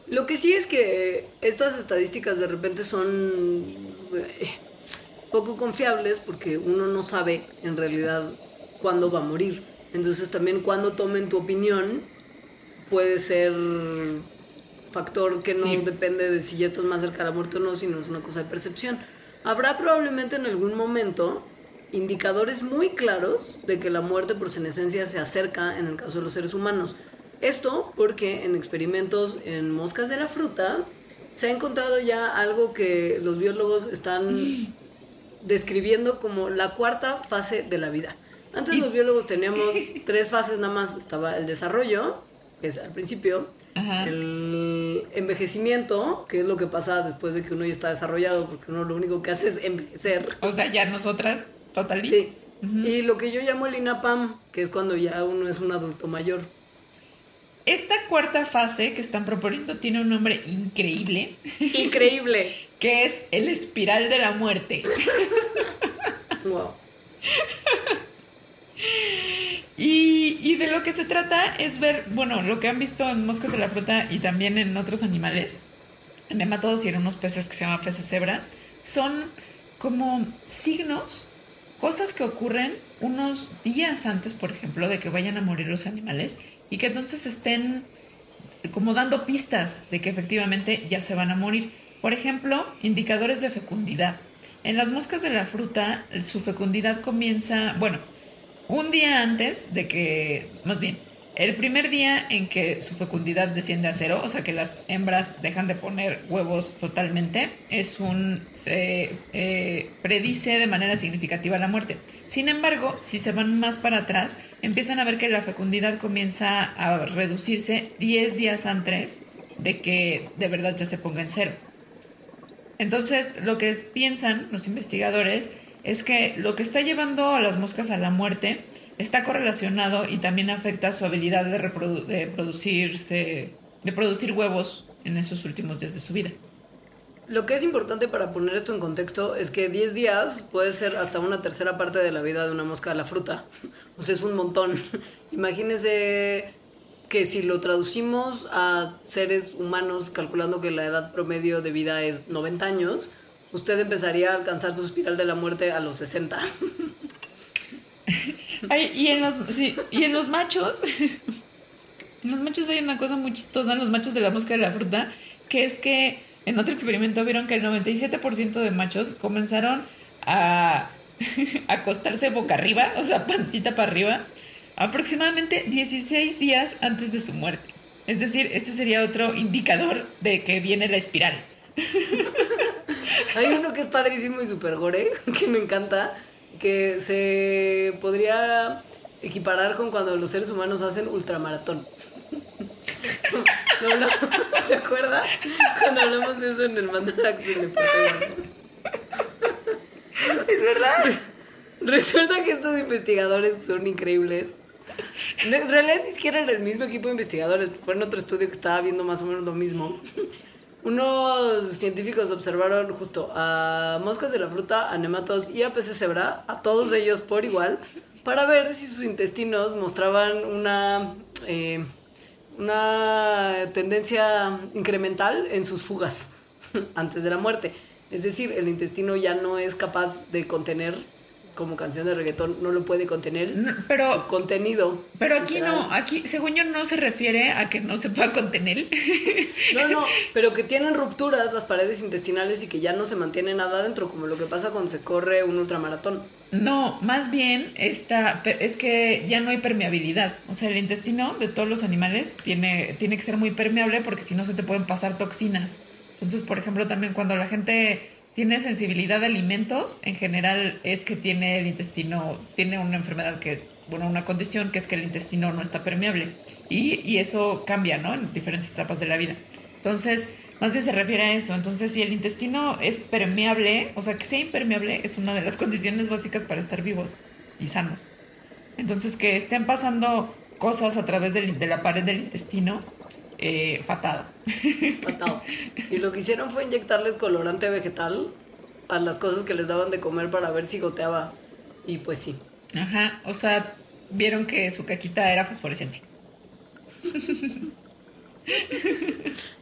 Lo que sí es que estas estadísticas de repente son eh, poco confiables porque uno no sabe en realidad cuándo va a morir. Entonces también cuando tomen tu opinión puede ser factor que no depende de si ya estás más cerca de la muerte o no, sino es una cosa de percepción. Habrá probablemente en algún momento indicadores muy claros de que la muerte por senescencia se acerca en el caso de los seres humanos. Esto porque en experimentos en moscas de la fruta se ha encontrado ya algo que los biólogos están describiendo como la cuarta fase de la vida. Antes los biólogos teníamos tres fases nada más. Estaba el desarrollo, que es al principio, el envejecimiento, que es lo que pasa después de que uno ya está desarrollado, porque uno lo único que hace es envejecer. O sea, ya nosotras, totalmente. Sí. Y lo que yo llamo el INAPAM, que es cuando ya uno es un adulto mayor. Esta cuarta fase que están proponiendo tiene un nombre increíble. Increíble. que es el espiral de la muerte. wow. Y, lo que se trata es ver, bueno, lo que han visto en moscas de la fruta y también en otros animales, en nematodos y en unos peces que se llaman peces cebra, son como signos, cosas que ocurren unos días antes, por ejemplo, de que vayan a morir los animales y que entonces estén como dando pistas de que efectivamente ya se van a morir. Por ejemplo, indicadores de fecundidad. En las moscas de la fruta, su fecundidad comienza, bueno, un día antes de que, más bien, El primer día en que su fecundidad desciende a cero, o sea que las hembras dejan de poner huevos totalmente, es un se eh, predice de manera significativa la muerte. Sin embargo, si se van más para atrás, empiezan a ver que la fecundidad comienza a reducirse 10 días antes de que de verdad ya se ponga en cero. Entonces, lo que piensan los investigadores es que lo que está llevando a las moscas a la muerte está correlacionado y también afecta su habilidad de, de, producirse, producir huevos en esos últimos días de su vida. Lo que es importante para poner esto en contexto es que 10 días puede ser hasta una tercera parte de la vida de una mosca de la fruta. O sea, es un montón. Imagínese que si lo traducimos a seres humanos, calculando que la edad promedio de vida es 90 años, usted empezaría a alcanzar su espiral de la muerte a los 60. y, en los, machos, en los machos hay una cosa muy chistosa, en los machos de la mosca de la fruta, que es que en otro experimento vieron que el 97% de machos comenzaron a acostarse boca arriba, o sea, pancita para arriba, aproximadamente 16 días antes de su muerte. Es decir, este sería otro indicador de que viene la espiral. Hay uno que es padrísimo y super gore, que me encanta, que se podría equiparar con cuando los seres humanos hacen ultramaratón. No, no, ¿te acuerdas? Cuando hablamos de eso en el Mandalax del. ¿Es verdad? Pues, resulta que estos investigadores son increíbles. En realidad ni siquiera era el mismo equipo de investigadores, fue en otro estudio que estaba viendo más o menos lo mismo. Unos científicos observaron justo a moscas de la fruta, a nematos y a peces cebra, a todos ellos por igual, para ver si sus intestinos mostraban una, eh, una tendencia incremental en sus fugas antes de la muerte. Es decir, el intestino ya no es capaz de contener como canción de reggaetón no lo puede contener pero contenido. pero aquí no aquí según yo no se refiere a que no se pueda contener. No no pero que tienen rupturas las paredes intestinales y que ya no se mantiene nada dentro como lo que pasa cuando se corre un ultramaratón. No más bien está es que ya no hay permeabilidad. O sea el intestino de todos los animales tiene tiene que ser muy permeable porque si no se te pueden pasar toxinas. Entonces por ejemplo también cuando la gente tiene sensibilidad a alimentos, en general es que tiene el intestino, tiene una enfermedad que, bueno, una condición que es que el intestino no está permeable. Y, y eso cambia, ¿no? En diferentes etapas de la vida. Entonces, más bien se refiere a eso. Entonces, si el intestino es permeable, o sea, que sea impermeable es una de las condiciones básicas para estar vivos y sanos. Entonces, que estén pasando cosas a través de la pared del intestino eh, fatado. Fatado. Y lo que hicieron fue inyectarles colorante vegetal a las cosas que les daban de comer para ver si goteaba. Y pues sí. Ajá, o sea, vieron que su caquita era fosforescente.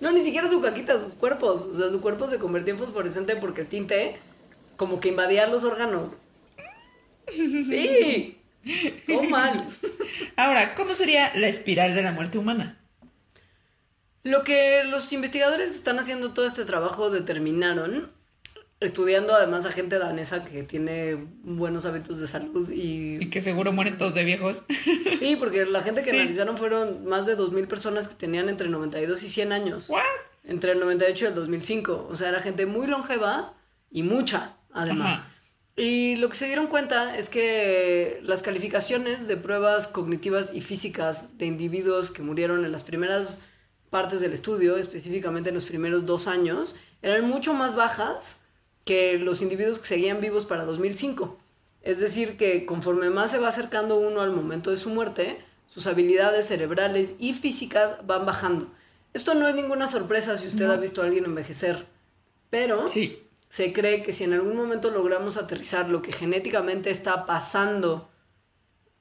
No, ni siquiera su caquita, sus cuerpos. O sea, su cuerpo se convertía en fosforescente porque el tinte como que invadía los órganos. Sí. Todo mal. Ahora, ¿cómo sería la espiral de la muerte humana? Lo que los investigadores que están haciendo todo este trabajo determinaron, estudiando además a gente danesa que tiene buenos hábitos de salud y... Y que seguro mueren todos de viejos. Sí, porque la gente que analizaron fueron más de 2.000 personas que tenían entre 92 y 100 años. ¿What? Entre el 98 y el 2005. O sea, era gente muy longeva y mucha, además. Y lo que se dieron cuenta es que las calificaciones de pruebas cognitivas y físicas de individuos que murieron en las primeras partes del estudio, específicamente en los primeros dos años, eran mucho más bajas que los individuos que seguían vivos para 2005. Es decir, que conforme más se va acercando uno al momento de su muerte, sus habilidades cerebrales y físicas van bajando. Esto no es ninguna sorpresa si usted ha visto a alguien envejecer, pero sí. se cree que si en algún momento logramos aterrizar lo que genéticamente está pasando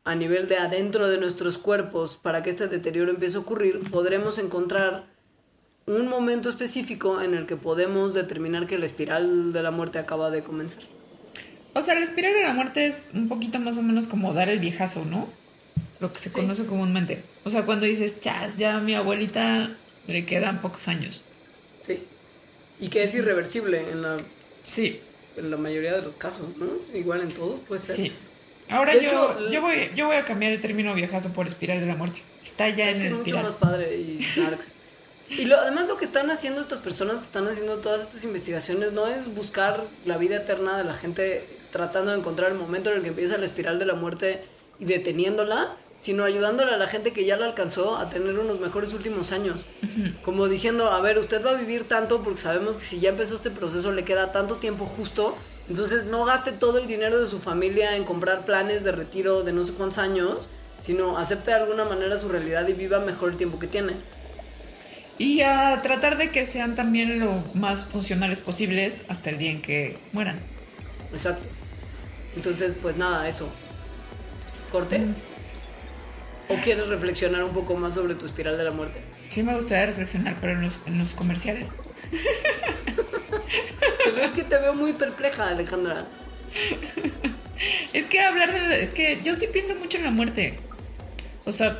a nivel de adentro de nuestros cuerpos para que este deterioro empiece a ocurrir, podremos encontrar un momento específico en el que podemos determinar que la espiral de la muerte acaba de comenzar. O sea, la espiral de la muerte es un poquito más o menos como dar el viejazo, ¿no? Lo que se conoce comúnmente. O sea, cuando dices, chas, ya a mi abuelita le quedan pocos años. Sí. Y que es irreversible en la, sí. en la mayoría de los casos, ¿no? Igual en todo, puede ser. Sí. Ahora De yo, hecho, yo, voy, yo voy a cambiar el término viajazo por espiral de la muerte. Está ya Es en que el es mucho más padre y darks. Y lo, además lo que están haciendo estas personas que están haciendo todas estas investigaciones no es buscar la vida eterna de la gente tratando de encontrar el momento en el que empieza la espiral de la muerte y deteniéndola, sino ayudándole a la gente que ya la alcanzó a tener unos mejores últimos años. Como diciendo, a ver, usted va a vivir tanto porque sabemos que si ya empezó este proceso le queda tanto tiempo justo, entonces no gaste todo el dinero de su familia en comprar planes de retiro de no sé cuántos años, sino acepte de alguna manera su realidad y viva mejor el tiempo que tiene. Y a tratar de que sean también lo más funcionales posibles hasta el día en que mueran. Exacto. Entonces, pues nada, eso. ¿Corte? ¿O quieres reflexionar un poco más sobre tu espiral de la muerte? Sí me gustaría reflexionar, pero en los, en los comerciales. Pero es que te veo muy perpleja, Alejandra. Es que hablar de... Es que yo sí pienso mucho en la muerte. O sea,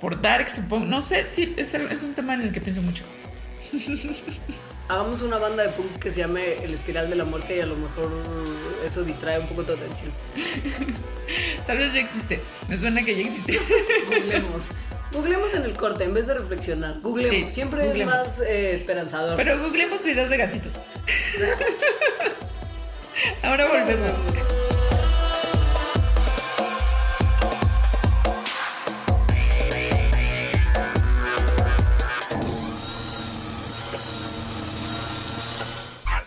por Dark supongo. No sé, sí, es, es un tema en el que pienso mucho. Hagamos una banda de punk que se llame El Espiral de la Muerte y a lo mejor eso distrae un poco tu atención. Tal vez ya existe. Me suena que ya existe. Googlemos. Googlemos en el corte en vez de reflexionar. Googlemos. Sí, Siempre googlemos. es más eh, esperanzador. Pero googlemos videos de gatitos. Ahora volvemos.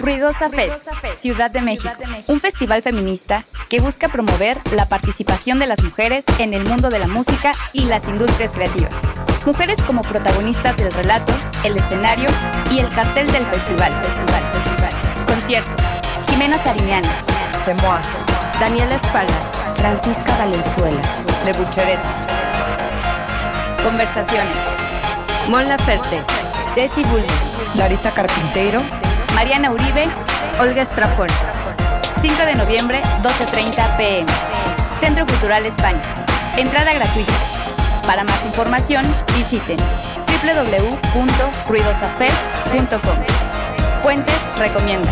Ruidosa Fest, Ciudad de México, un festival feminista que busca promover la participación de las mujeres en el mundo de la música y las industrias creativas. Mujeres como protagonistas del relato, el escenario y el cartel del festival. festival, festival. Conciertos. Jimena Sariñana, Semoa, Daniela Espaldas, Francisca Valenzuela. Le Bucheret, Conversaciones. Mon Laferte, Jessie Bulnes, Larisa Carpinteiro, Mariana Uribe, Olga Estrafón. 5 de noviembre, 12.30 pm. Centro Cultural España. Entrada gratuita. Para más información, visiten www.ruidosafest.com. Fuentes recomienda.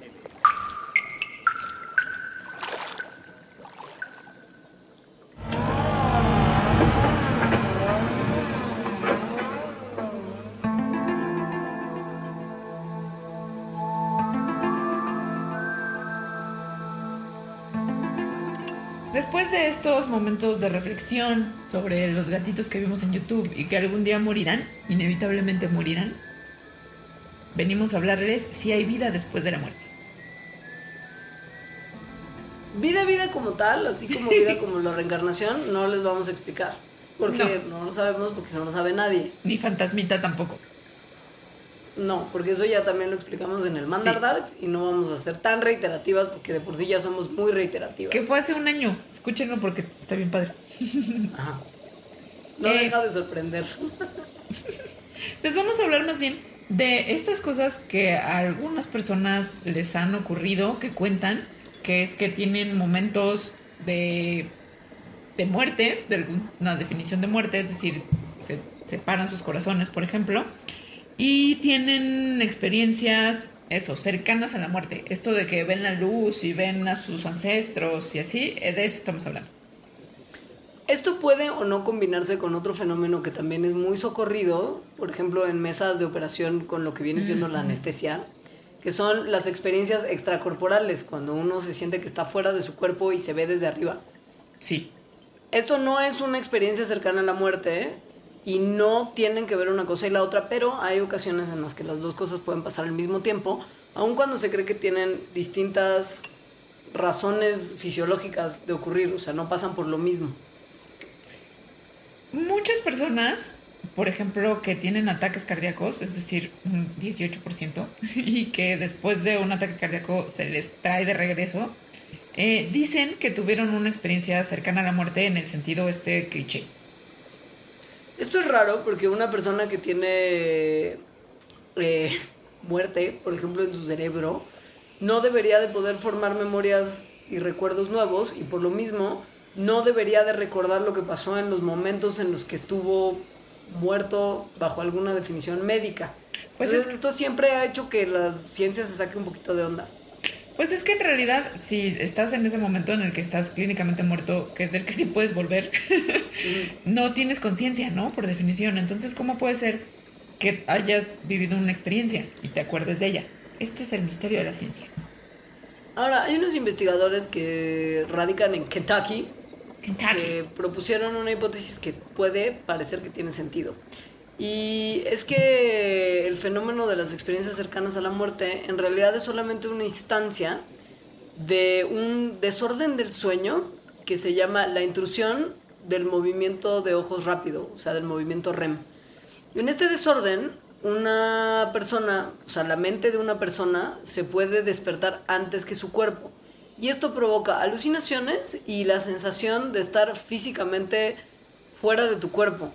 estos momentos de reflexión sobre los gatitos que vimos en YouTube y que algún día morirán, inevitablemente morirán, venimos a hablarles si hay vida después de la muerte. Vida, vida como tal, así como vida como la reencarnación, no les vamos a explicar. Porque no, lo sabemos, porque no lo sabe nadie. Ni fantasmita tampoco. No, porque eso ya también lo explicamos en el Mandar Sí. Darks y no vamos a ser tan reiterativas porque de por sí ya somos muy reiterativas. Que fue hace un año. Escúchenlo porque está bien padre. Ajá. No Eh. deja de sorprender. Les vamos a hablar más bien de estas cosas que a algunas personas les han ocurrido, que cuentan, que es que tienen momentos de, de muerte, de alguna definición de muerte, es decir, se separan sus corazones, por ejemplo, y tienen experiencias, eso, cercanas a la muerte. Esto de que ven la luz y ven a sus ancestros y así, eh, de eso estamos hablando. Esto puede o no combinarse con otro fenómeno que también es muy socorrido, por ejemplo, en mesas de operación con lo que viene siendo la anestesia, que son las experiencias extracorporales, cuando uno se siente que está fuera de su cuerpo y se ve desde arriba. Sí. Esto no es una experiencia cercana a la muerte ¿eh? Y no tienen que ver una cosa y la otra, pero hay ocasiones en las que las dos cosas pueden pasar al mismo tiempo, aun cuando se cree que tienen distintas razones fisiológicas de ocurrir, o sea, no pasan por lo mismo. Muchas personas, por ejemplo, que tienen ataques cardíacos, es decir, un 18%, y que después de un ataque cardíaco se les trae de regreso, eh, dicen que tuvieron una experiencia cercana a la muerte en el sentido este cliché. Esto es raro porque una persona que tiene eh, muerte, por ejemplo, en su cerebro, no debería de poder formar memorias y recuerdos nuevos y por lo mismo no debería de recordar lo que pasó en los momentos en los que estuvo muerto bajo alguna definición médica. Pues Entonces, es- esto siempre ha hecho que la ciencia se saque un poquito de onda. Pues es que en realidad, si estás en ese momento en el que estás clínicamente muerto, que es del que sí puedes volver, no tienes conciencia, ¿no? Por definición. Entonces, ¿cómo puede ser que hayas vivido una experiencia y te acuerdes de ella? Este es el misterio de la ciencia. Ahora, hay unos investigadores que radican en Kentucky Kentucky. que propusieron una hipótesis que puede parecer que tiene sentido. Y es que el fenómeno de las experiencias cercanas a la muerte en realidad es solamente una instancia de un desorden del sueño que se llama la intrusión del movimiento de ojos rápido, o sea, del movimiento REM. En este desorden, una persona, o sea, la mente de una persona se puede despertar antes que su cuerpo. Y esto provoca alucinaciones y la sensación de estar físicamente fuera de tu cuerpo.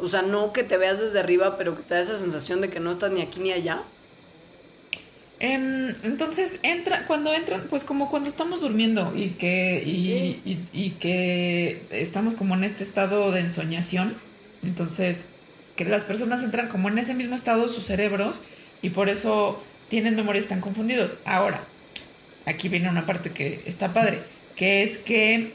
O sea, no que te veas desde arriba, pero que te da esa sensación de que no estás ni aquí ni allá. Entonces entra, cuando entran, pues como cuando estamos durmiendo y que, y, y- y que estamos como en este estado de ensoñación, entonces que las personas entran como en ese mismo estado sus cerebros y por eso tienen memorias tan confundidos. Ahora, aquí viene una parte que está padre, que es que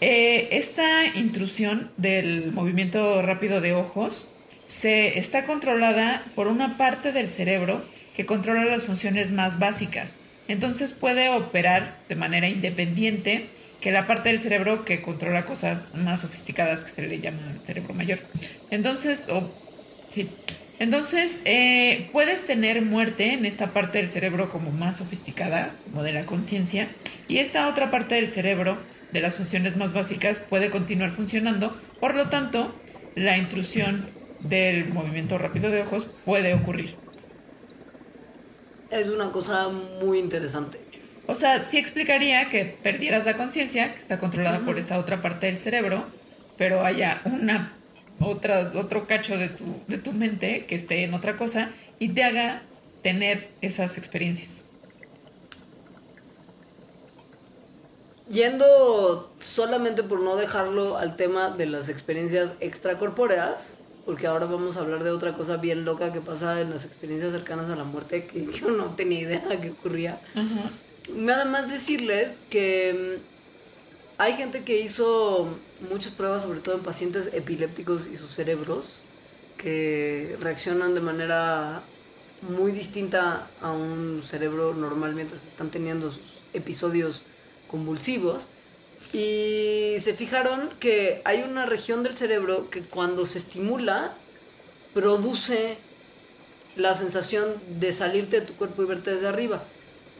eh, esta intrusión del movimiento rápido de ojos se está controlada por una parte del cerebro que controla las funciones más básicas. Entonces puede operar de manera independiente que la parte del cerebro que controla cosas más sofisticadas que se le llama cerebro mayor. Entonces, o. Entonces, eh, puedes tener muerte en esta parte del cerebro como más sofisticada, como de la conciencia, y esta otra parte del cerebro, de las funciones más básicas, puede continuar funcionando. Por lo tanto, la intrusión del movimiento rápido de ojos puede ocurrir. Es una cosa muy interesante. O sea, sí explicaría que perdieras la conciencia, que está controlada por esa otra parte del cerebro, pero haya una otra, otro cacho de tu, de tu mente que esté en otra cosa y te haga tener esas experiencias. Yendo solamente por no dejarlo al tema de las experiencias extracorpóreas, porque ahora vamos a hablar de otra cosa bien loca que pasa en las experiencias cercanas a la muerte que yo no tenía idea que ocurría. Nada más decirles que mm, hay gente que hizo muchas pruebas, sobre todo en pacientes epilépticos y sus cerebros, que reaccionan de manera muy distinta a un cerebro normal mientras están teniendo sus episodios convulsivos. Y se fijaron que hay una región del cerebro que cuando se estimula produce la sensación de salirte de tu cuerpo y verte desde arriba.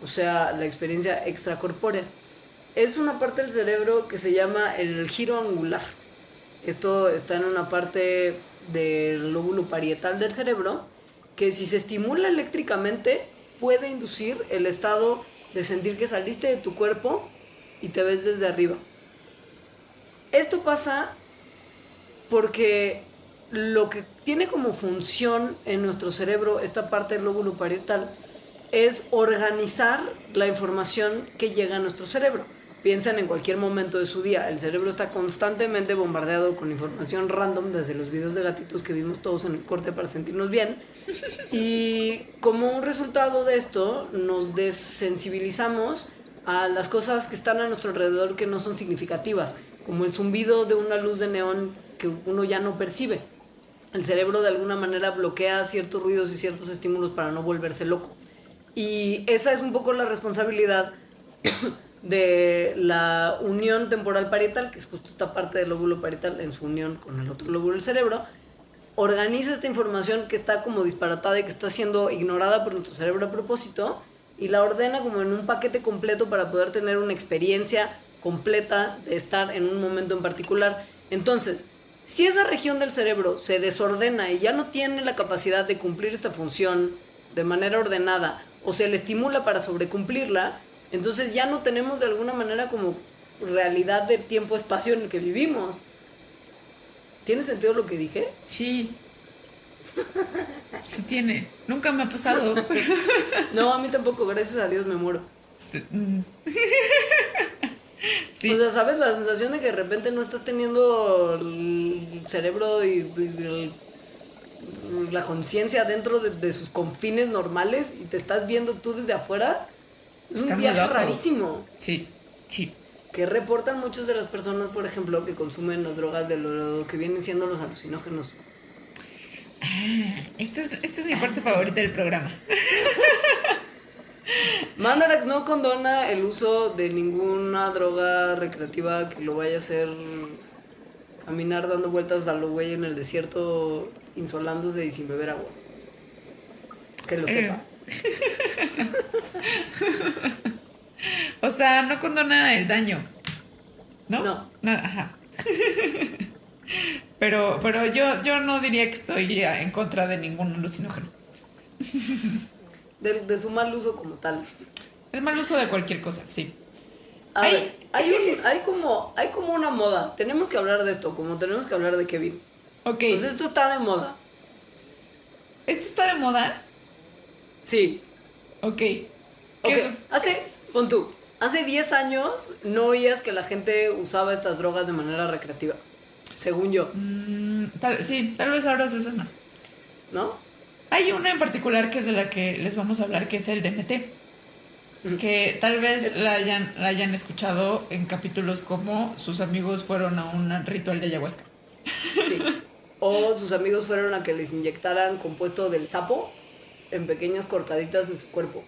O sea, la experiencia extracorpórea. Es una parte del cerebro que se llama el giro angular. Esto está en una parte del lóbulo parietal del cerebro que si se estimula eléctricamente puede inducir el estado de sentir que saliste de tu cuerpo y te ves desde arriba. Esto pasa porque lo que tiene como función en nuestro cerebro, esta parte del lóbulo parietal, es organizar la información que llega a nuestro cerebro. Piensen en cualquier momento de su día. El cerebro está constantemente bombardeado con información random, desde los videos de gatitos que vimos todos en el corte para sentirnos bien. Y como un resultado de esto, nos desensibilizamos a las cosas que están a nuestro alrededor que no son significativas, como el zumbido de una luz de neón que uno ya no percibe. El cerebro de alguna manera bloquea ciertos ruidos y ciertos estímulos para no volverse loco. Y esa es un poco la responsabilidad de la unión temporal parietal, que es justo esta parte del lóbulo parietal en su unión con el otro lóbulo del cerebro, organiza esta información que está como disparatada y que está siendo ignorada por nuestro cerebro a propósito y la ordena como en un paquete completo para poder tener una experiencia completa de estar en un momento en particular. Entonces, si esa región del cerebro se desordena y ya no tiene la capacidad de cumplir esta función de manera ordenada o se le estimula para sobrecumplirla, entonces ya no tenemos de alguna manera como realidad de tiempo-espacio en el que vivimos. ¿Tiene sentido lo que dije? Sí. Sí tiene. Nunca me ha pasado. No, a mí tampoco, gracias a Dios me muero. Sí. mm. Sí. O sea, ¿sabes? La sensación de que de repente no estás teniendo el cerebro y, y el- la conciencia dentro de, de sus confines normales y te estás viendo tú desde afuera. Es un viaje rarísimo. Sí, sí. Que reportan muchas de las personas, por ejemplo, que consumen las drogas de lo que vienen siendo los alucinógenos. Esta es, esta es mi parte favorita del programa. Mandarax no condona el uso de ninguna droga recreativa que lo vaya a hacer caminar dando vueltas a lo güey en el desierto, insolándose y sin beber agua. Que lo Eh. O sea, no condona el daño. ¿No? No. Ajá. Pero, pero yo, yo no diría que estoy en contra de ningún alucinógeno. De, de su mal uso como tal. El mal uso de cualquier cosa, sí. A Ay. ver, hay, un- hay, como, hay como una moda. Tenemos que hablar de esto, como tenemos que hablar de Kevin. Ok. Pues esto está de moda. ¿Esto está de moda? Sí. Ok. ¿Qué- Ok, Hace, pon tú, hace 10 años no oías que la gente usaba estas drogas de manera recreativa. Según yo, Mm, tal- sí, tal vez ahora se usa más. ¿no? Hay una en particular que es de la que les vamos a hablar, que es el DMT. Que tal vez la hayan, la hayan escuchado en capítulos como sus amigos fueron a un ritual de ayahuasca. Sí. O sus amigos fueron a que les inyectaran compuesto del sapo en pequeñas cortaditas en su cuerpo.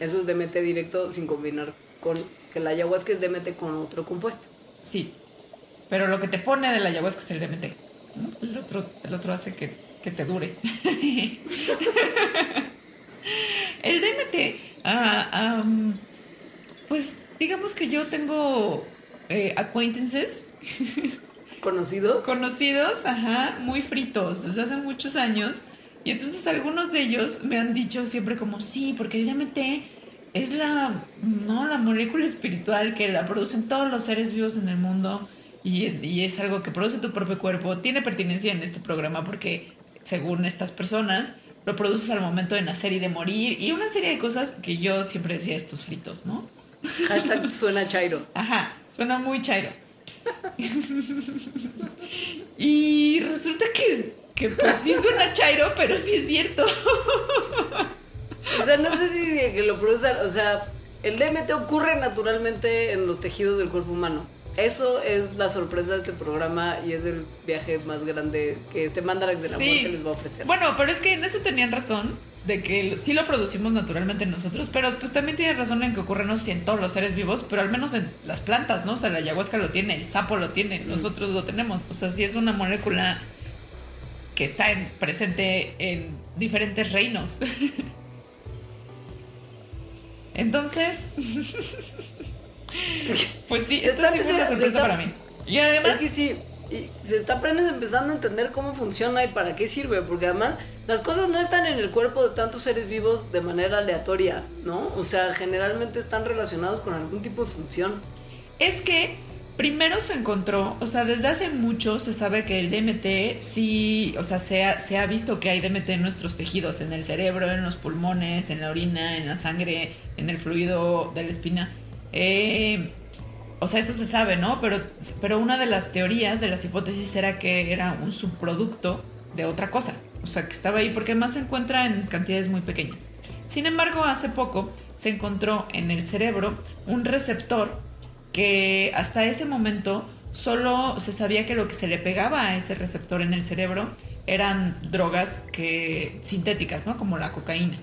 Eso es DMT directo sin combinar con que la ayahuasca es DMT con otro compuesto. Sí. Pero lo que te pone de la ayahuasca es el DMT. ¿no? El, otro, el otro hace que, que te dure. el DMT, ah, pues digamos que yo tengo eh, acquaintances ¿Conocidos? conocidos, ajá, muy fritos desde hace muchos años. Y entonces algunos de ellos me han dicho siempre como, sí, porque el DMT es la, no, la molécula espiritual que la producen todos los seres vivos en el mundo y, y es algo que produce tu propio cuerpo. Tiene pertinencia en este programa porque, según estas personas, lo produces al momento de nacer y de morir y una serie de cosas que yo siempre decía estos fritos, ¿no? Hashtag suena chairo. Ajá, suena muy chairo. y resulta que, que pues sí suena chairo, pero sí es cierto. O sea, no sé si que lo producen, o sea, el DMT ocurre naturalmente en los tejidos del cuerpo humano. Eso es la sorpresa de este programa y es el viaje más grande que este Mandarax de la muerte les va a ofrecer. Bueno, pero es que en eso tenían razón, de que sí lo producimos naturalmente nosotros, pero pues también tiene razón en que ocurre, no sé si en todos los seres vivos, pero al menos en las plantas, ¿no? O sea, la ayahuasca lo tiene, el sapo lo tiene, nosotros lo tenemos. O sea, sí es una molécula que está en- presente en diferentes reinos. Entonces, pues sí, esto sí fue una sorpresa está- para mí. Y además, Es que sí, y se está apenas empezando a entender cómo funciona y para qué sirve, porque además las cosas no están en el cuerpo de tantos seres vivos de manera aleatoria, ¿no? O sea, generalmente están relacionados con algún tipo de función. Es que primero se encontró, o sea, desde hace mucho se sabe que el DMT sí, o sea, se ha, visto que hay DMT en nuestros tejidos, en el cerebro, en los pulmones, en la orina, en la sangre, en el fluido de la espina. Eh, o sea, eso se sabe, ¿no? Pero, pero una de las teorías, de las hipótesis, era que era un subproducto de otra cosa. O sea, que estaba ahí porque además se encuentra en cantidades muy pequeñas. Sin embargo, hace poco se encontró en el cerebro un receptor que hasta ese momento solo se sabía que lo que se le pegaba a ese receptor en el cerebro eran drogas que sintéticas, ¿no? Como la cocaína.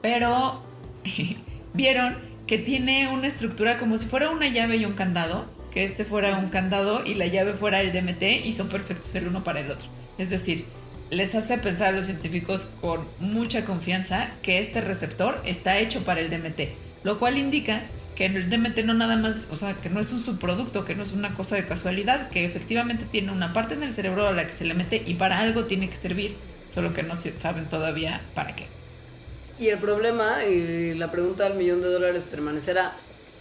Pero vieron que tiene una estructura como si fuera una llave y un candado, que este fuera un candado y la llave fuera el DMT y son perfectos el uno para el otro. Es decir, les hace pensar a los científicos con mucha confianza que este receptor está hecho para el DMT, lo cual indica que DMT no nada más, o sea, que no es un subproducto, que no es una cosa de casualidad, que efectivamente tiene una parte en el cerebro a la que se le mete y para algo tiene que servir, solo que no se saben todavía para qué. Y el problema y la pregunta del millón de dólares permanecerá,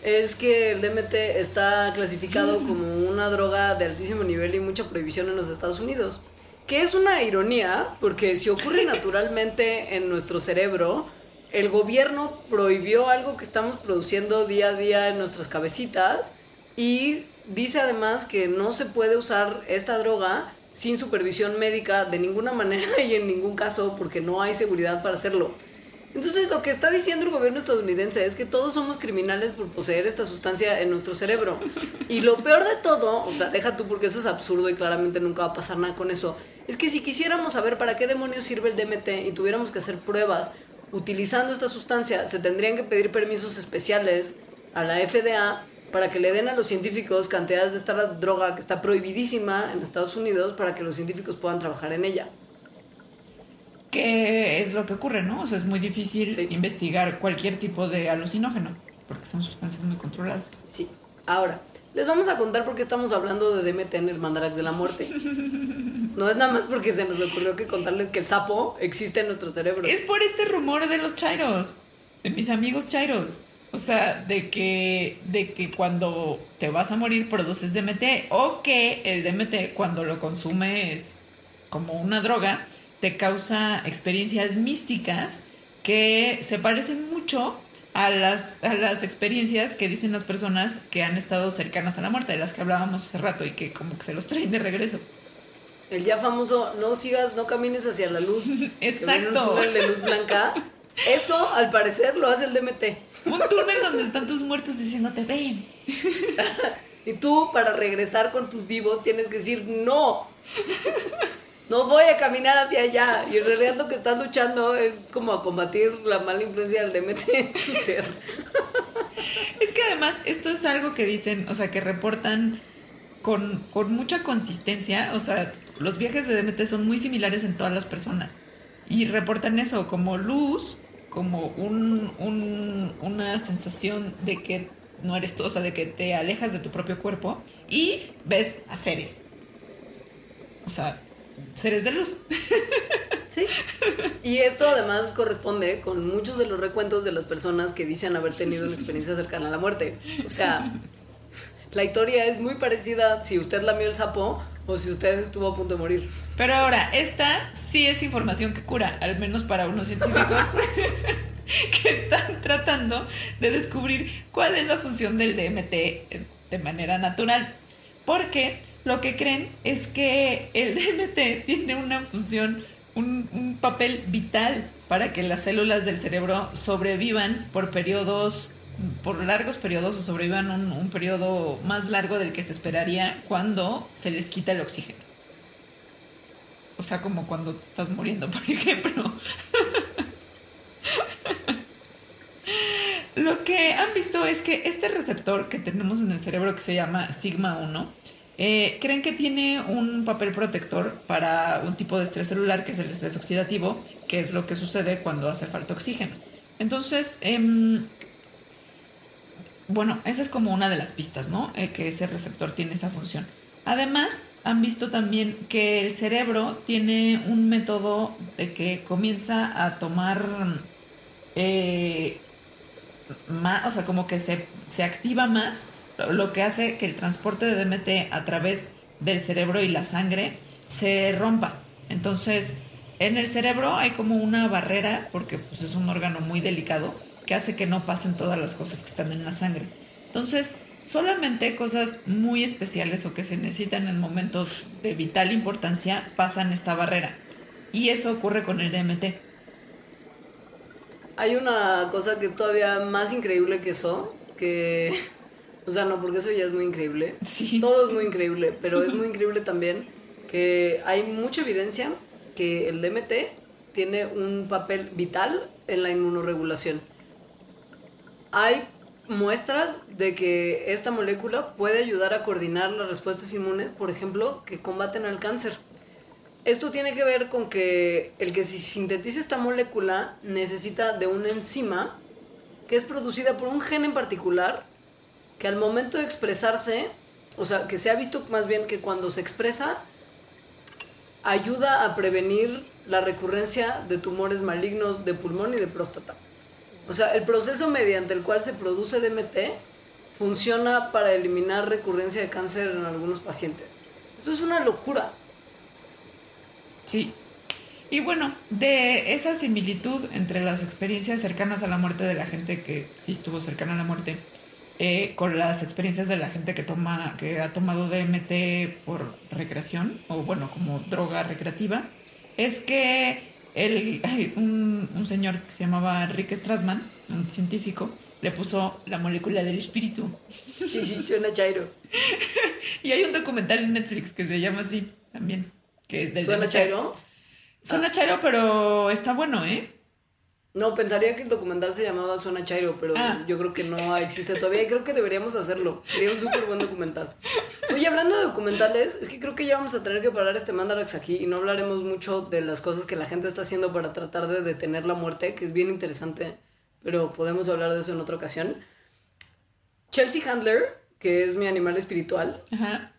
es que el DMT está clasificado como una droga de altísimo nivel y mucha prohibición en los Estados Unidos. Que es una ironía, porque si ocurre naturalmente en nuestro cerebro, el gobierno prohibió algo que estamos produciendo día a día en nuestras cabecitas y dice además que no se puede usar esta droga sin supervisión médica de ninguna manera y en ningún caso porque no hay seguridad para hacerlo. Entonces lo que está diciendo el gobierno estadounidense es que todos somos criminales por poseer esta sustancia en nuestro cerebro. Y lo peor de todo, o sea, deja tú porque eso es absurdo y claramente nunca va a pasar nada con eso, es que si quisiéramos saber para qué demonios sirve el DMT y tuviéramos que hacer pruebas utilizando esta sustancia, se tendrían que pedir permisos especiales a la FDA para que le den a los científicos cantidades de esta droga que está prohibidísima en Estados Unidos para que los científicos puedan trabajar en ella. ¿Qué es lo que ocurre, no? O sea, es muy difícil Sí. investigar cualquier tipo de alucinógeno, porque son sustancias muy controladas. Sí. Ahora, les vamos a contar por qué estamos hablando de DMT en el Mandarax de la Muerte. No es nada más porque se nos ocurrió que contarles que el sapo existe en nuestro cerebro. Es por este rumor de los chairos, de mis amigos chairos. O sea, de que, de que cuando te vas a morir produces DMT o que el DMT cuando lo consumes como una droga te causa experiencias místicas que se parecen mucho a las, a las experiencias que dicen las personas que han estado cercanas a la muerte, de las que hablábamos hace rato y que como que se los traen de regreso. El ya famoso, no sigas, no camines hacia la luz. Exacto. Un túnel de luz blanca. Eso, al parecer, lo hace el DMT. Un túnel donde están tus muertos diciéndote, ven, Y tú, para regresar con tus vivos, tienes que decir no. No voy a caminar hacia allá. Y en realidad lo que estás luchando es como a combatir la mala influencia del DMT en tu ser. Es que además esto es algo que dicen, o sea, que reportan con, con mucha consistencia, o sea, los viajes de DMT son muy similares en todas las personas. Y reportan eso como luz, como un, un- una sensación de que no eres tú, o sea, de que te alejas de tu propio cuerpo y ves a seres. O sea, seres de luz. Sí. Y esto además corresponde con muchos de los recuentos de las personas que dicen haber tenido una experiencia cercana a la muerte. O sea, la historia es muy parecida si usted lamió el sapo o si usted estuvo a punto de morir. Pero ahora, esta sí es información que cura, al menos para unos científicos que están tratando de descubrir cuál es la función del DMT de manera natural. Porque lo que creen es que el DMT tiene una función, un, papel vital para que las células del cerebro sobrevivan por periodos por largos periodos o sobrevivan un, un periodo más largo del que se esperaría cuando se les quita el oxígeno. O sea, como cuando te estás muriendo, por ejemplo. Lo que han visto es que este receptor que tenemos en el cerebro que se llama sigma 1, eh, creen que tiene un papel protector para un tipo de estrés celular que es el estrés oxidativo, que es lo que sucede cuando hace falta oxígeno. Entonces, em, bueno, esa es como una de las pistas, ¿no? Eh, que ese receptor tiene esa función. Además, han visto también que el cerebro tiene un método de que comienza a tomar, eh, más, o sea, como que se, se activa más, lo, que hace que el transporte de DMT a través del cerebro y la sangre se rompa. Entonces, en el cerebro hay como una barrera, porque pues, es un órgano muy delicado, que hace que no pasen todas las cosas que están en la sangre. Entonces, solamente cosas muy especiales o que se necesitan en momentos de vital importancia pasan esta barrera. Y eso ocurre con el DMT. Hay una cosa que es todavía más increíble que eso, que... O sea, no, porque eso ya es muy increíble. Sí. Todo es muy increíble, pero es muy increíble también que hay mucha evidencia que el DMT tiene un papel vital en la inmunoregulación. Hay muestras de que esta molécula puede ayudar a coordinar las respuestas inmunes, por ejemplo, que combaten al cáncer. Esto tiene que ver con que el que se sintetice esta molécula necesita de una enzima que es producida por un gen en particular que al momento de expresarse, o sea, que se ha visto más bien que cuando se expresa, ayuda a prevenir la recurrencia de tumores malignos de pulmón y de próstata. O sea, el proceso mediante el cual se produce DMT funciona para eliminar recurrencia de cáncer en algunos pacientes. Esto es una locura. Sí. Y bueno, de esa similitud entre las experiencias cercanas a la muerte de la gente que sí estuvo cercana a la muerte, eh, con las experiencias de la gente que toma, que ha tomado DMT por recreación, o bueno, como droga recreativa, es que el, un, un señor que se llamaba Rick Strassman, un científico, le puso la molécula del espíritu. Sí, sí, suena chairo. Y hay un documental en Netflix que se llama así también. Que es del ¿Suena chairo? Suena chairo, pero está bueno, ¿eh? No, pensaría que el documental se llamaba Suena Chairo, pero Ah. yo creo que no existe todavía y creo que deberíamos hacerlo. Sería un súper buen documental. Oye, hablando de documentales, es que creo que ya vamos a tener que parar este Mandarax aquí y no hablaremos mucho de las cosas que la gente está haciendo para tratar de detener la muerte, que es bien interesante, pero podemos hablar de eso en otra ocasión. Chelsea Handler, que es mi animal espiritual, Ajá.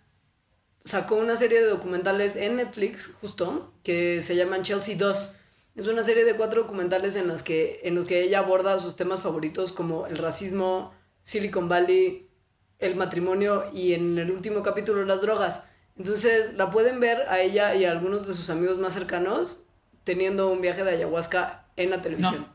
sacó una serie de documentales en Netflix, justo, que se llaman Chelsea 2. Es una serie de cuatro documentales en, las que, en los que ella aborda sus temas favoritos como el racismo, Silicon Valley, el matrimonio y en el último capítulo las drogas. Entonces la pueden ver a ella y a algunos de sus amigos más cercanos teniendo un viaje de ayahuasca en la televisión. No.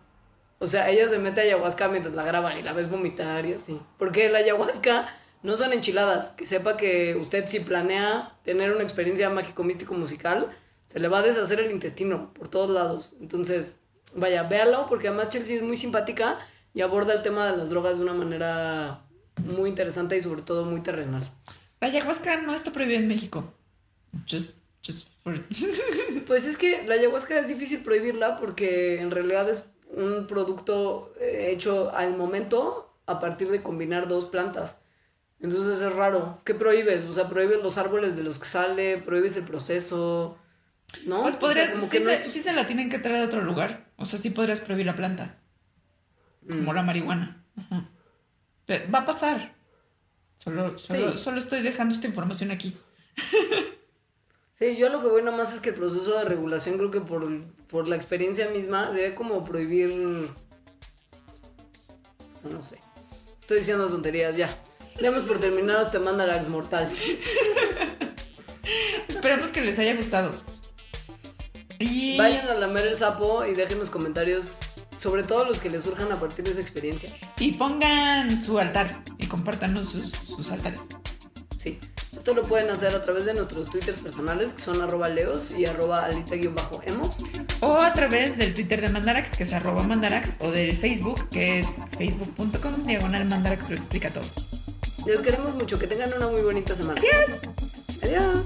O sea, ella se mete a ayahuasca mientras la graban y la ves vomitar y así. Porque la ayahuasca no son enchiladas. Que sepa que usted si planea tener una experiencia mágico-místico-musical, se le va a deshacer el intestino por todos lados. Entonces, vaya, véalo porque además Chelsea es muy simpática y aborda el tema de las drogas de una manera muy interesante y sobre todo muy terrenal. La ayahuasca no está prohibida en México. Just, just for... Pues es que la ayahuasca es difícil prohibirla porque en realidad es un producto eh, hecho al momento a partir de combinar dos plantas. Entonces es raro. ¿Qué prohíbes? O sea, prohíbes los árboles de los que sale, prohíbes el proceso. ¿No? Pues O sea, podría, como sí, que no se, sí se la tienen que traer a otro lugar. O sea, sí podrías prohibir la planta. Como la marihuana. Ajá. Pero va a pasar. Solo, solo, Sí. solo estoy dejando esta información aquí. Sí, yo lo que voy nomás es que el proceso de regulación creo que por, por la experiencia misma sería como prohibir... No sé. Estoy diciendo tonterías, ya. Demos por terminado este Mandarax mortal. Esperamos que les haya gustado. Y Vayan a lamer el sapo y dejen los comentarios, sobre todo los que les surjan a partir de esa experiencia. Y pongan su altar y compártanos sus, sus altares. Sí. Esto lo pueden hacer a través de nuestros twitters personales, que son arroba leos y arroba alita-emo. O a través del Twitter de Mandarax, que es arroba Mandarax, o del Facebook, que es facebook.com, diagonal Mandarax lo explica todo. Les queremos mucho, que tengan una muy bonita semana. Adiós. Adiós.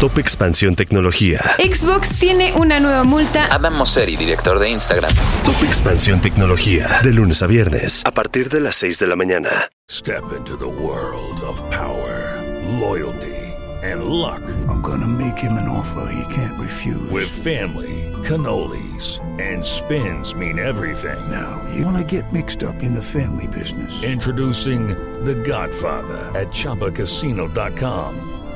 Top Expansión Tecnología. Xbox tiene una nueva multa. Adam Mosseri, director de Instagram. Top Expansión Tecnología. De lunes a viernes. A partir de las 6 de la mañana. Step into the world of power, loyalty, and luck. I'm gonna make him an offer he can't refuse. With family, cannolis, and spins mean everything. now, you wanna get mixed up in the family business. Introducing The Godfather at ChumbaCasino.com.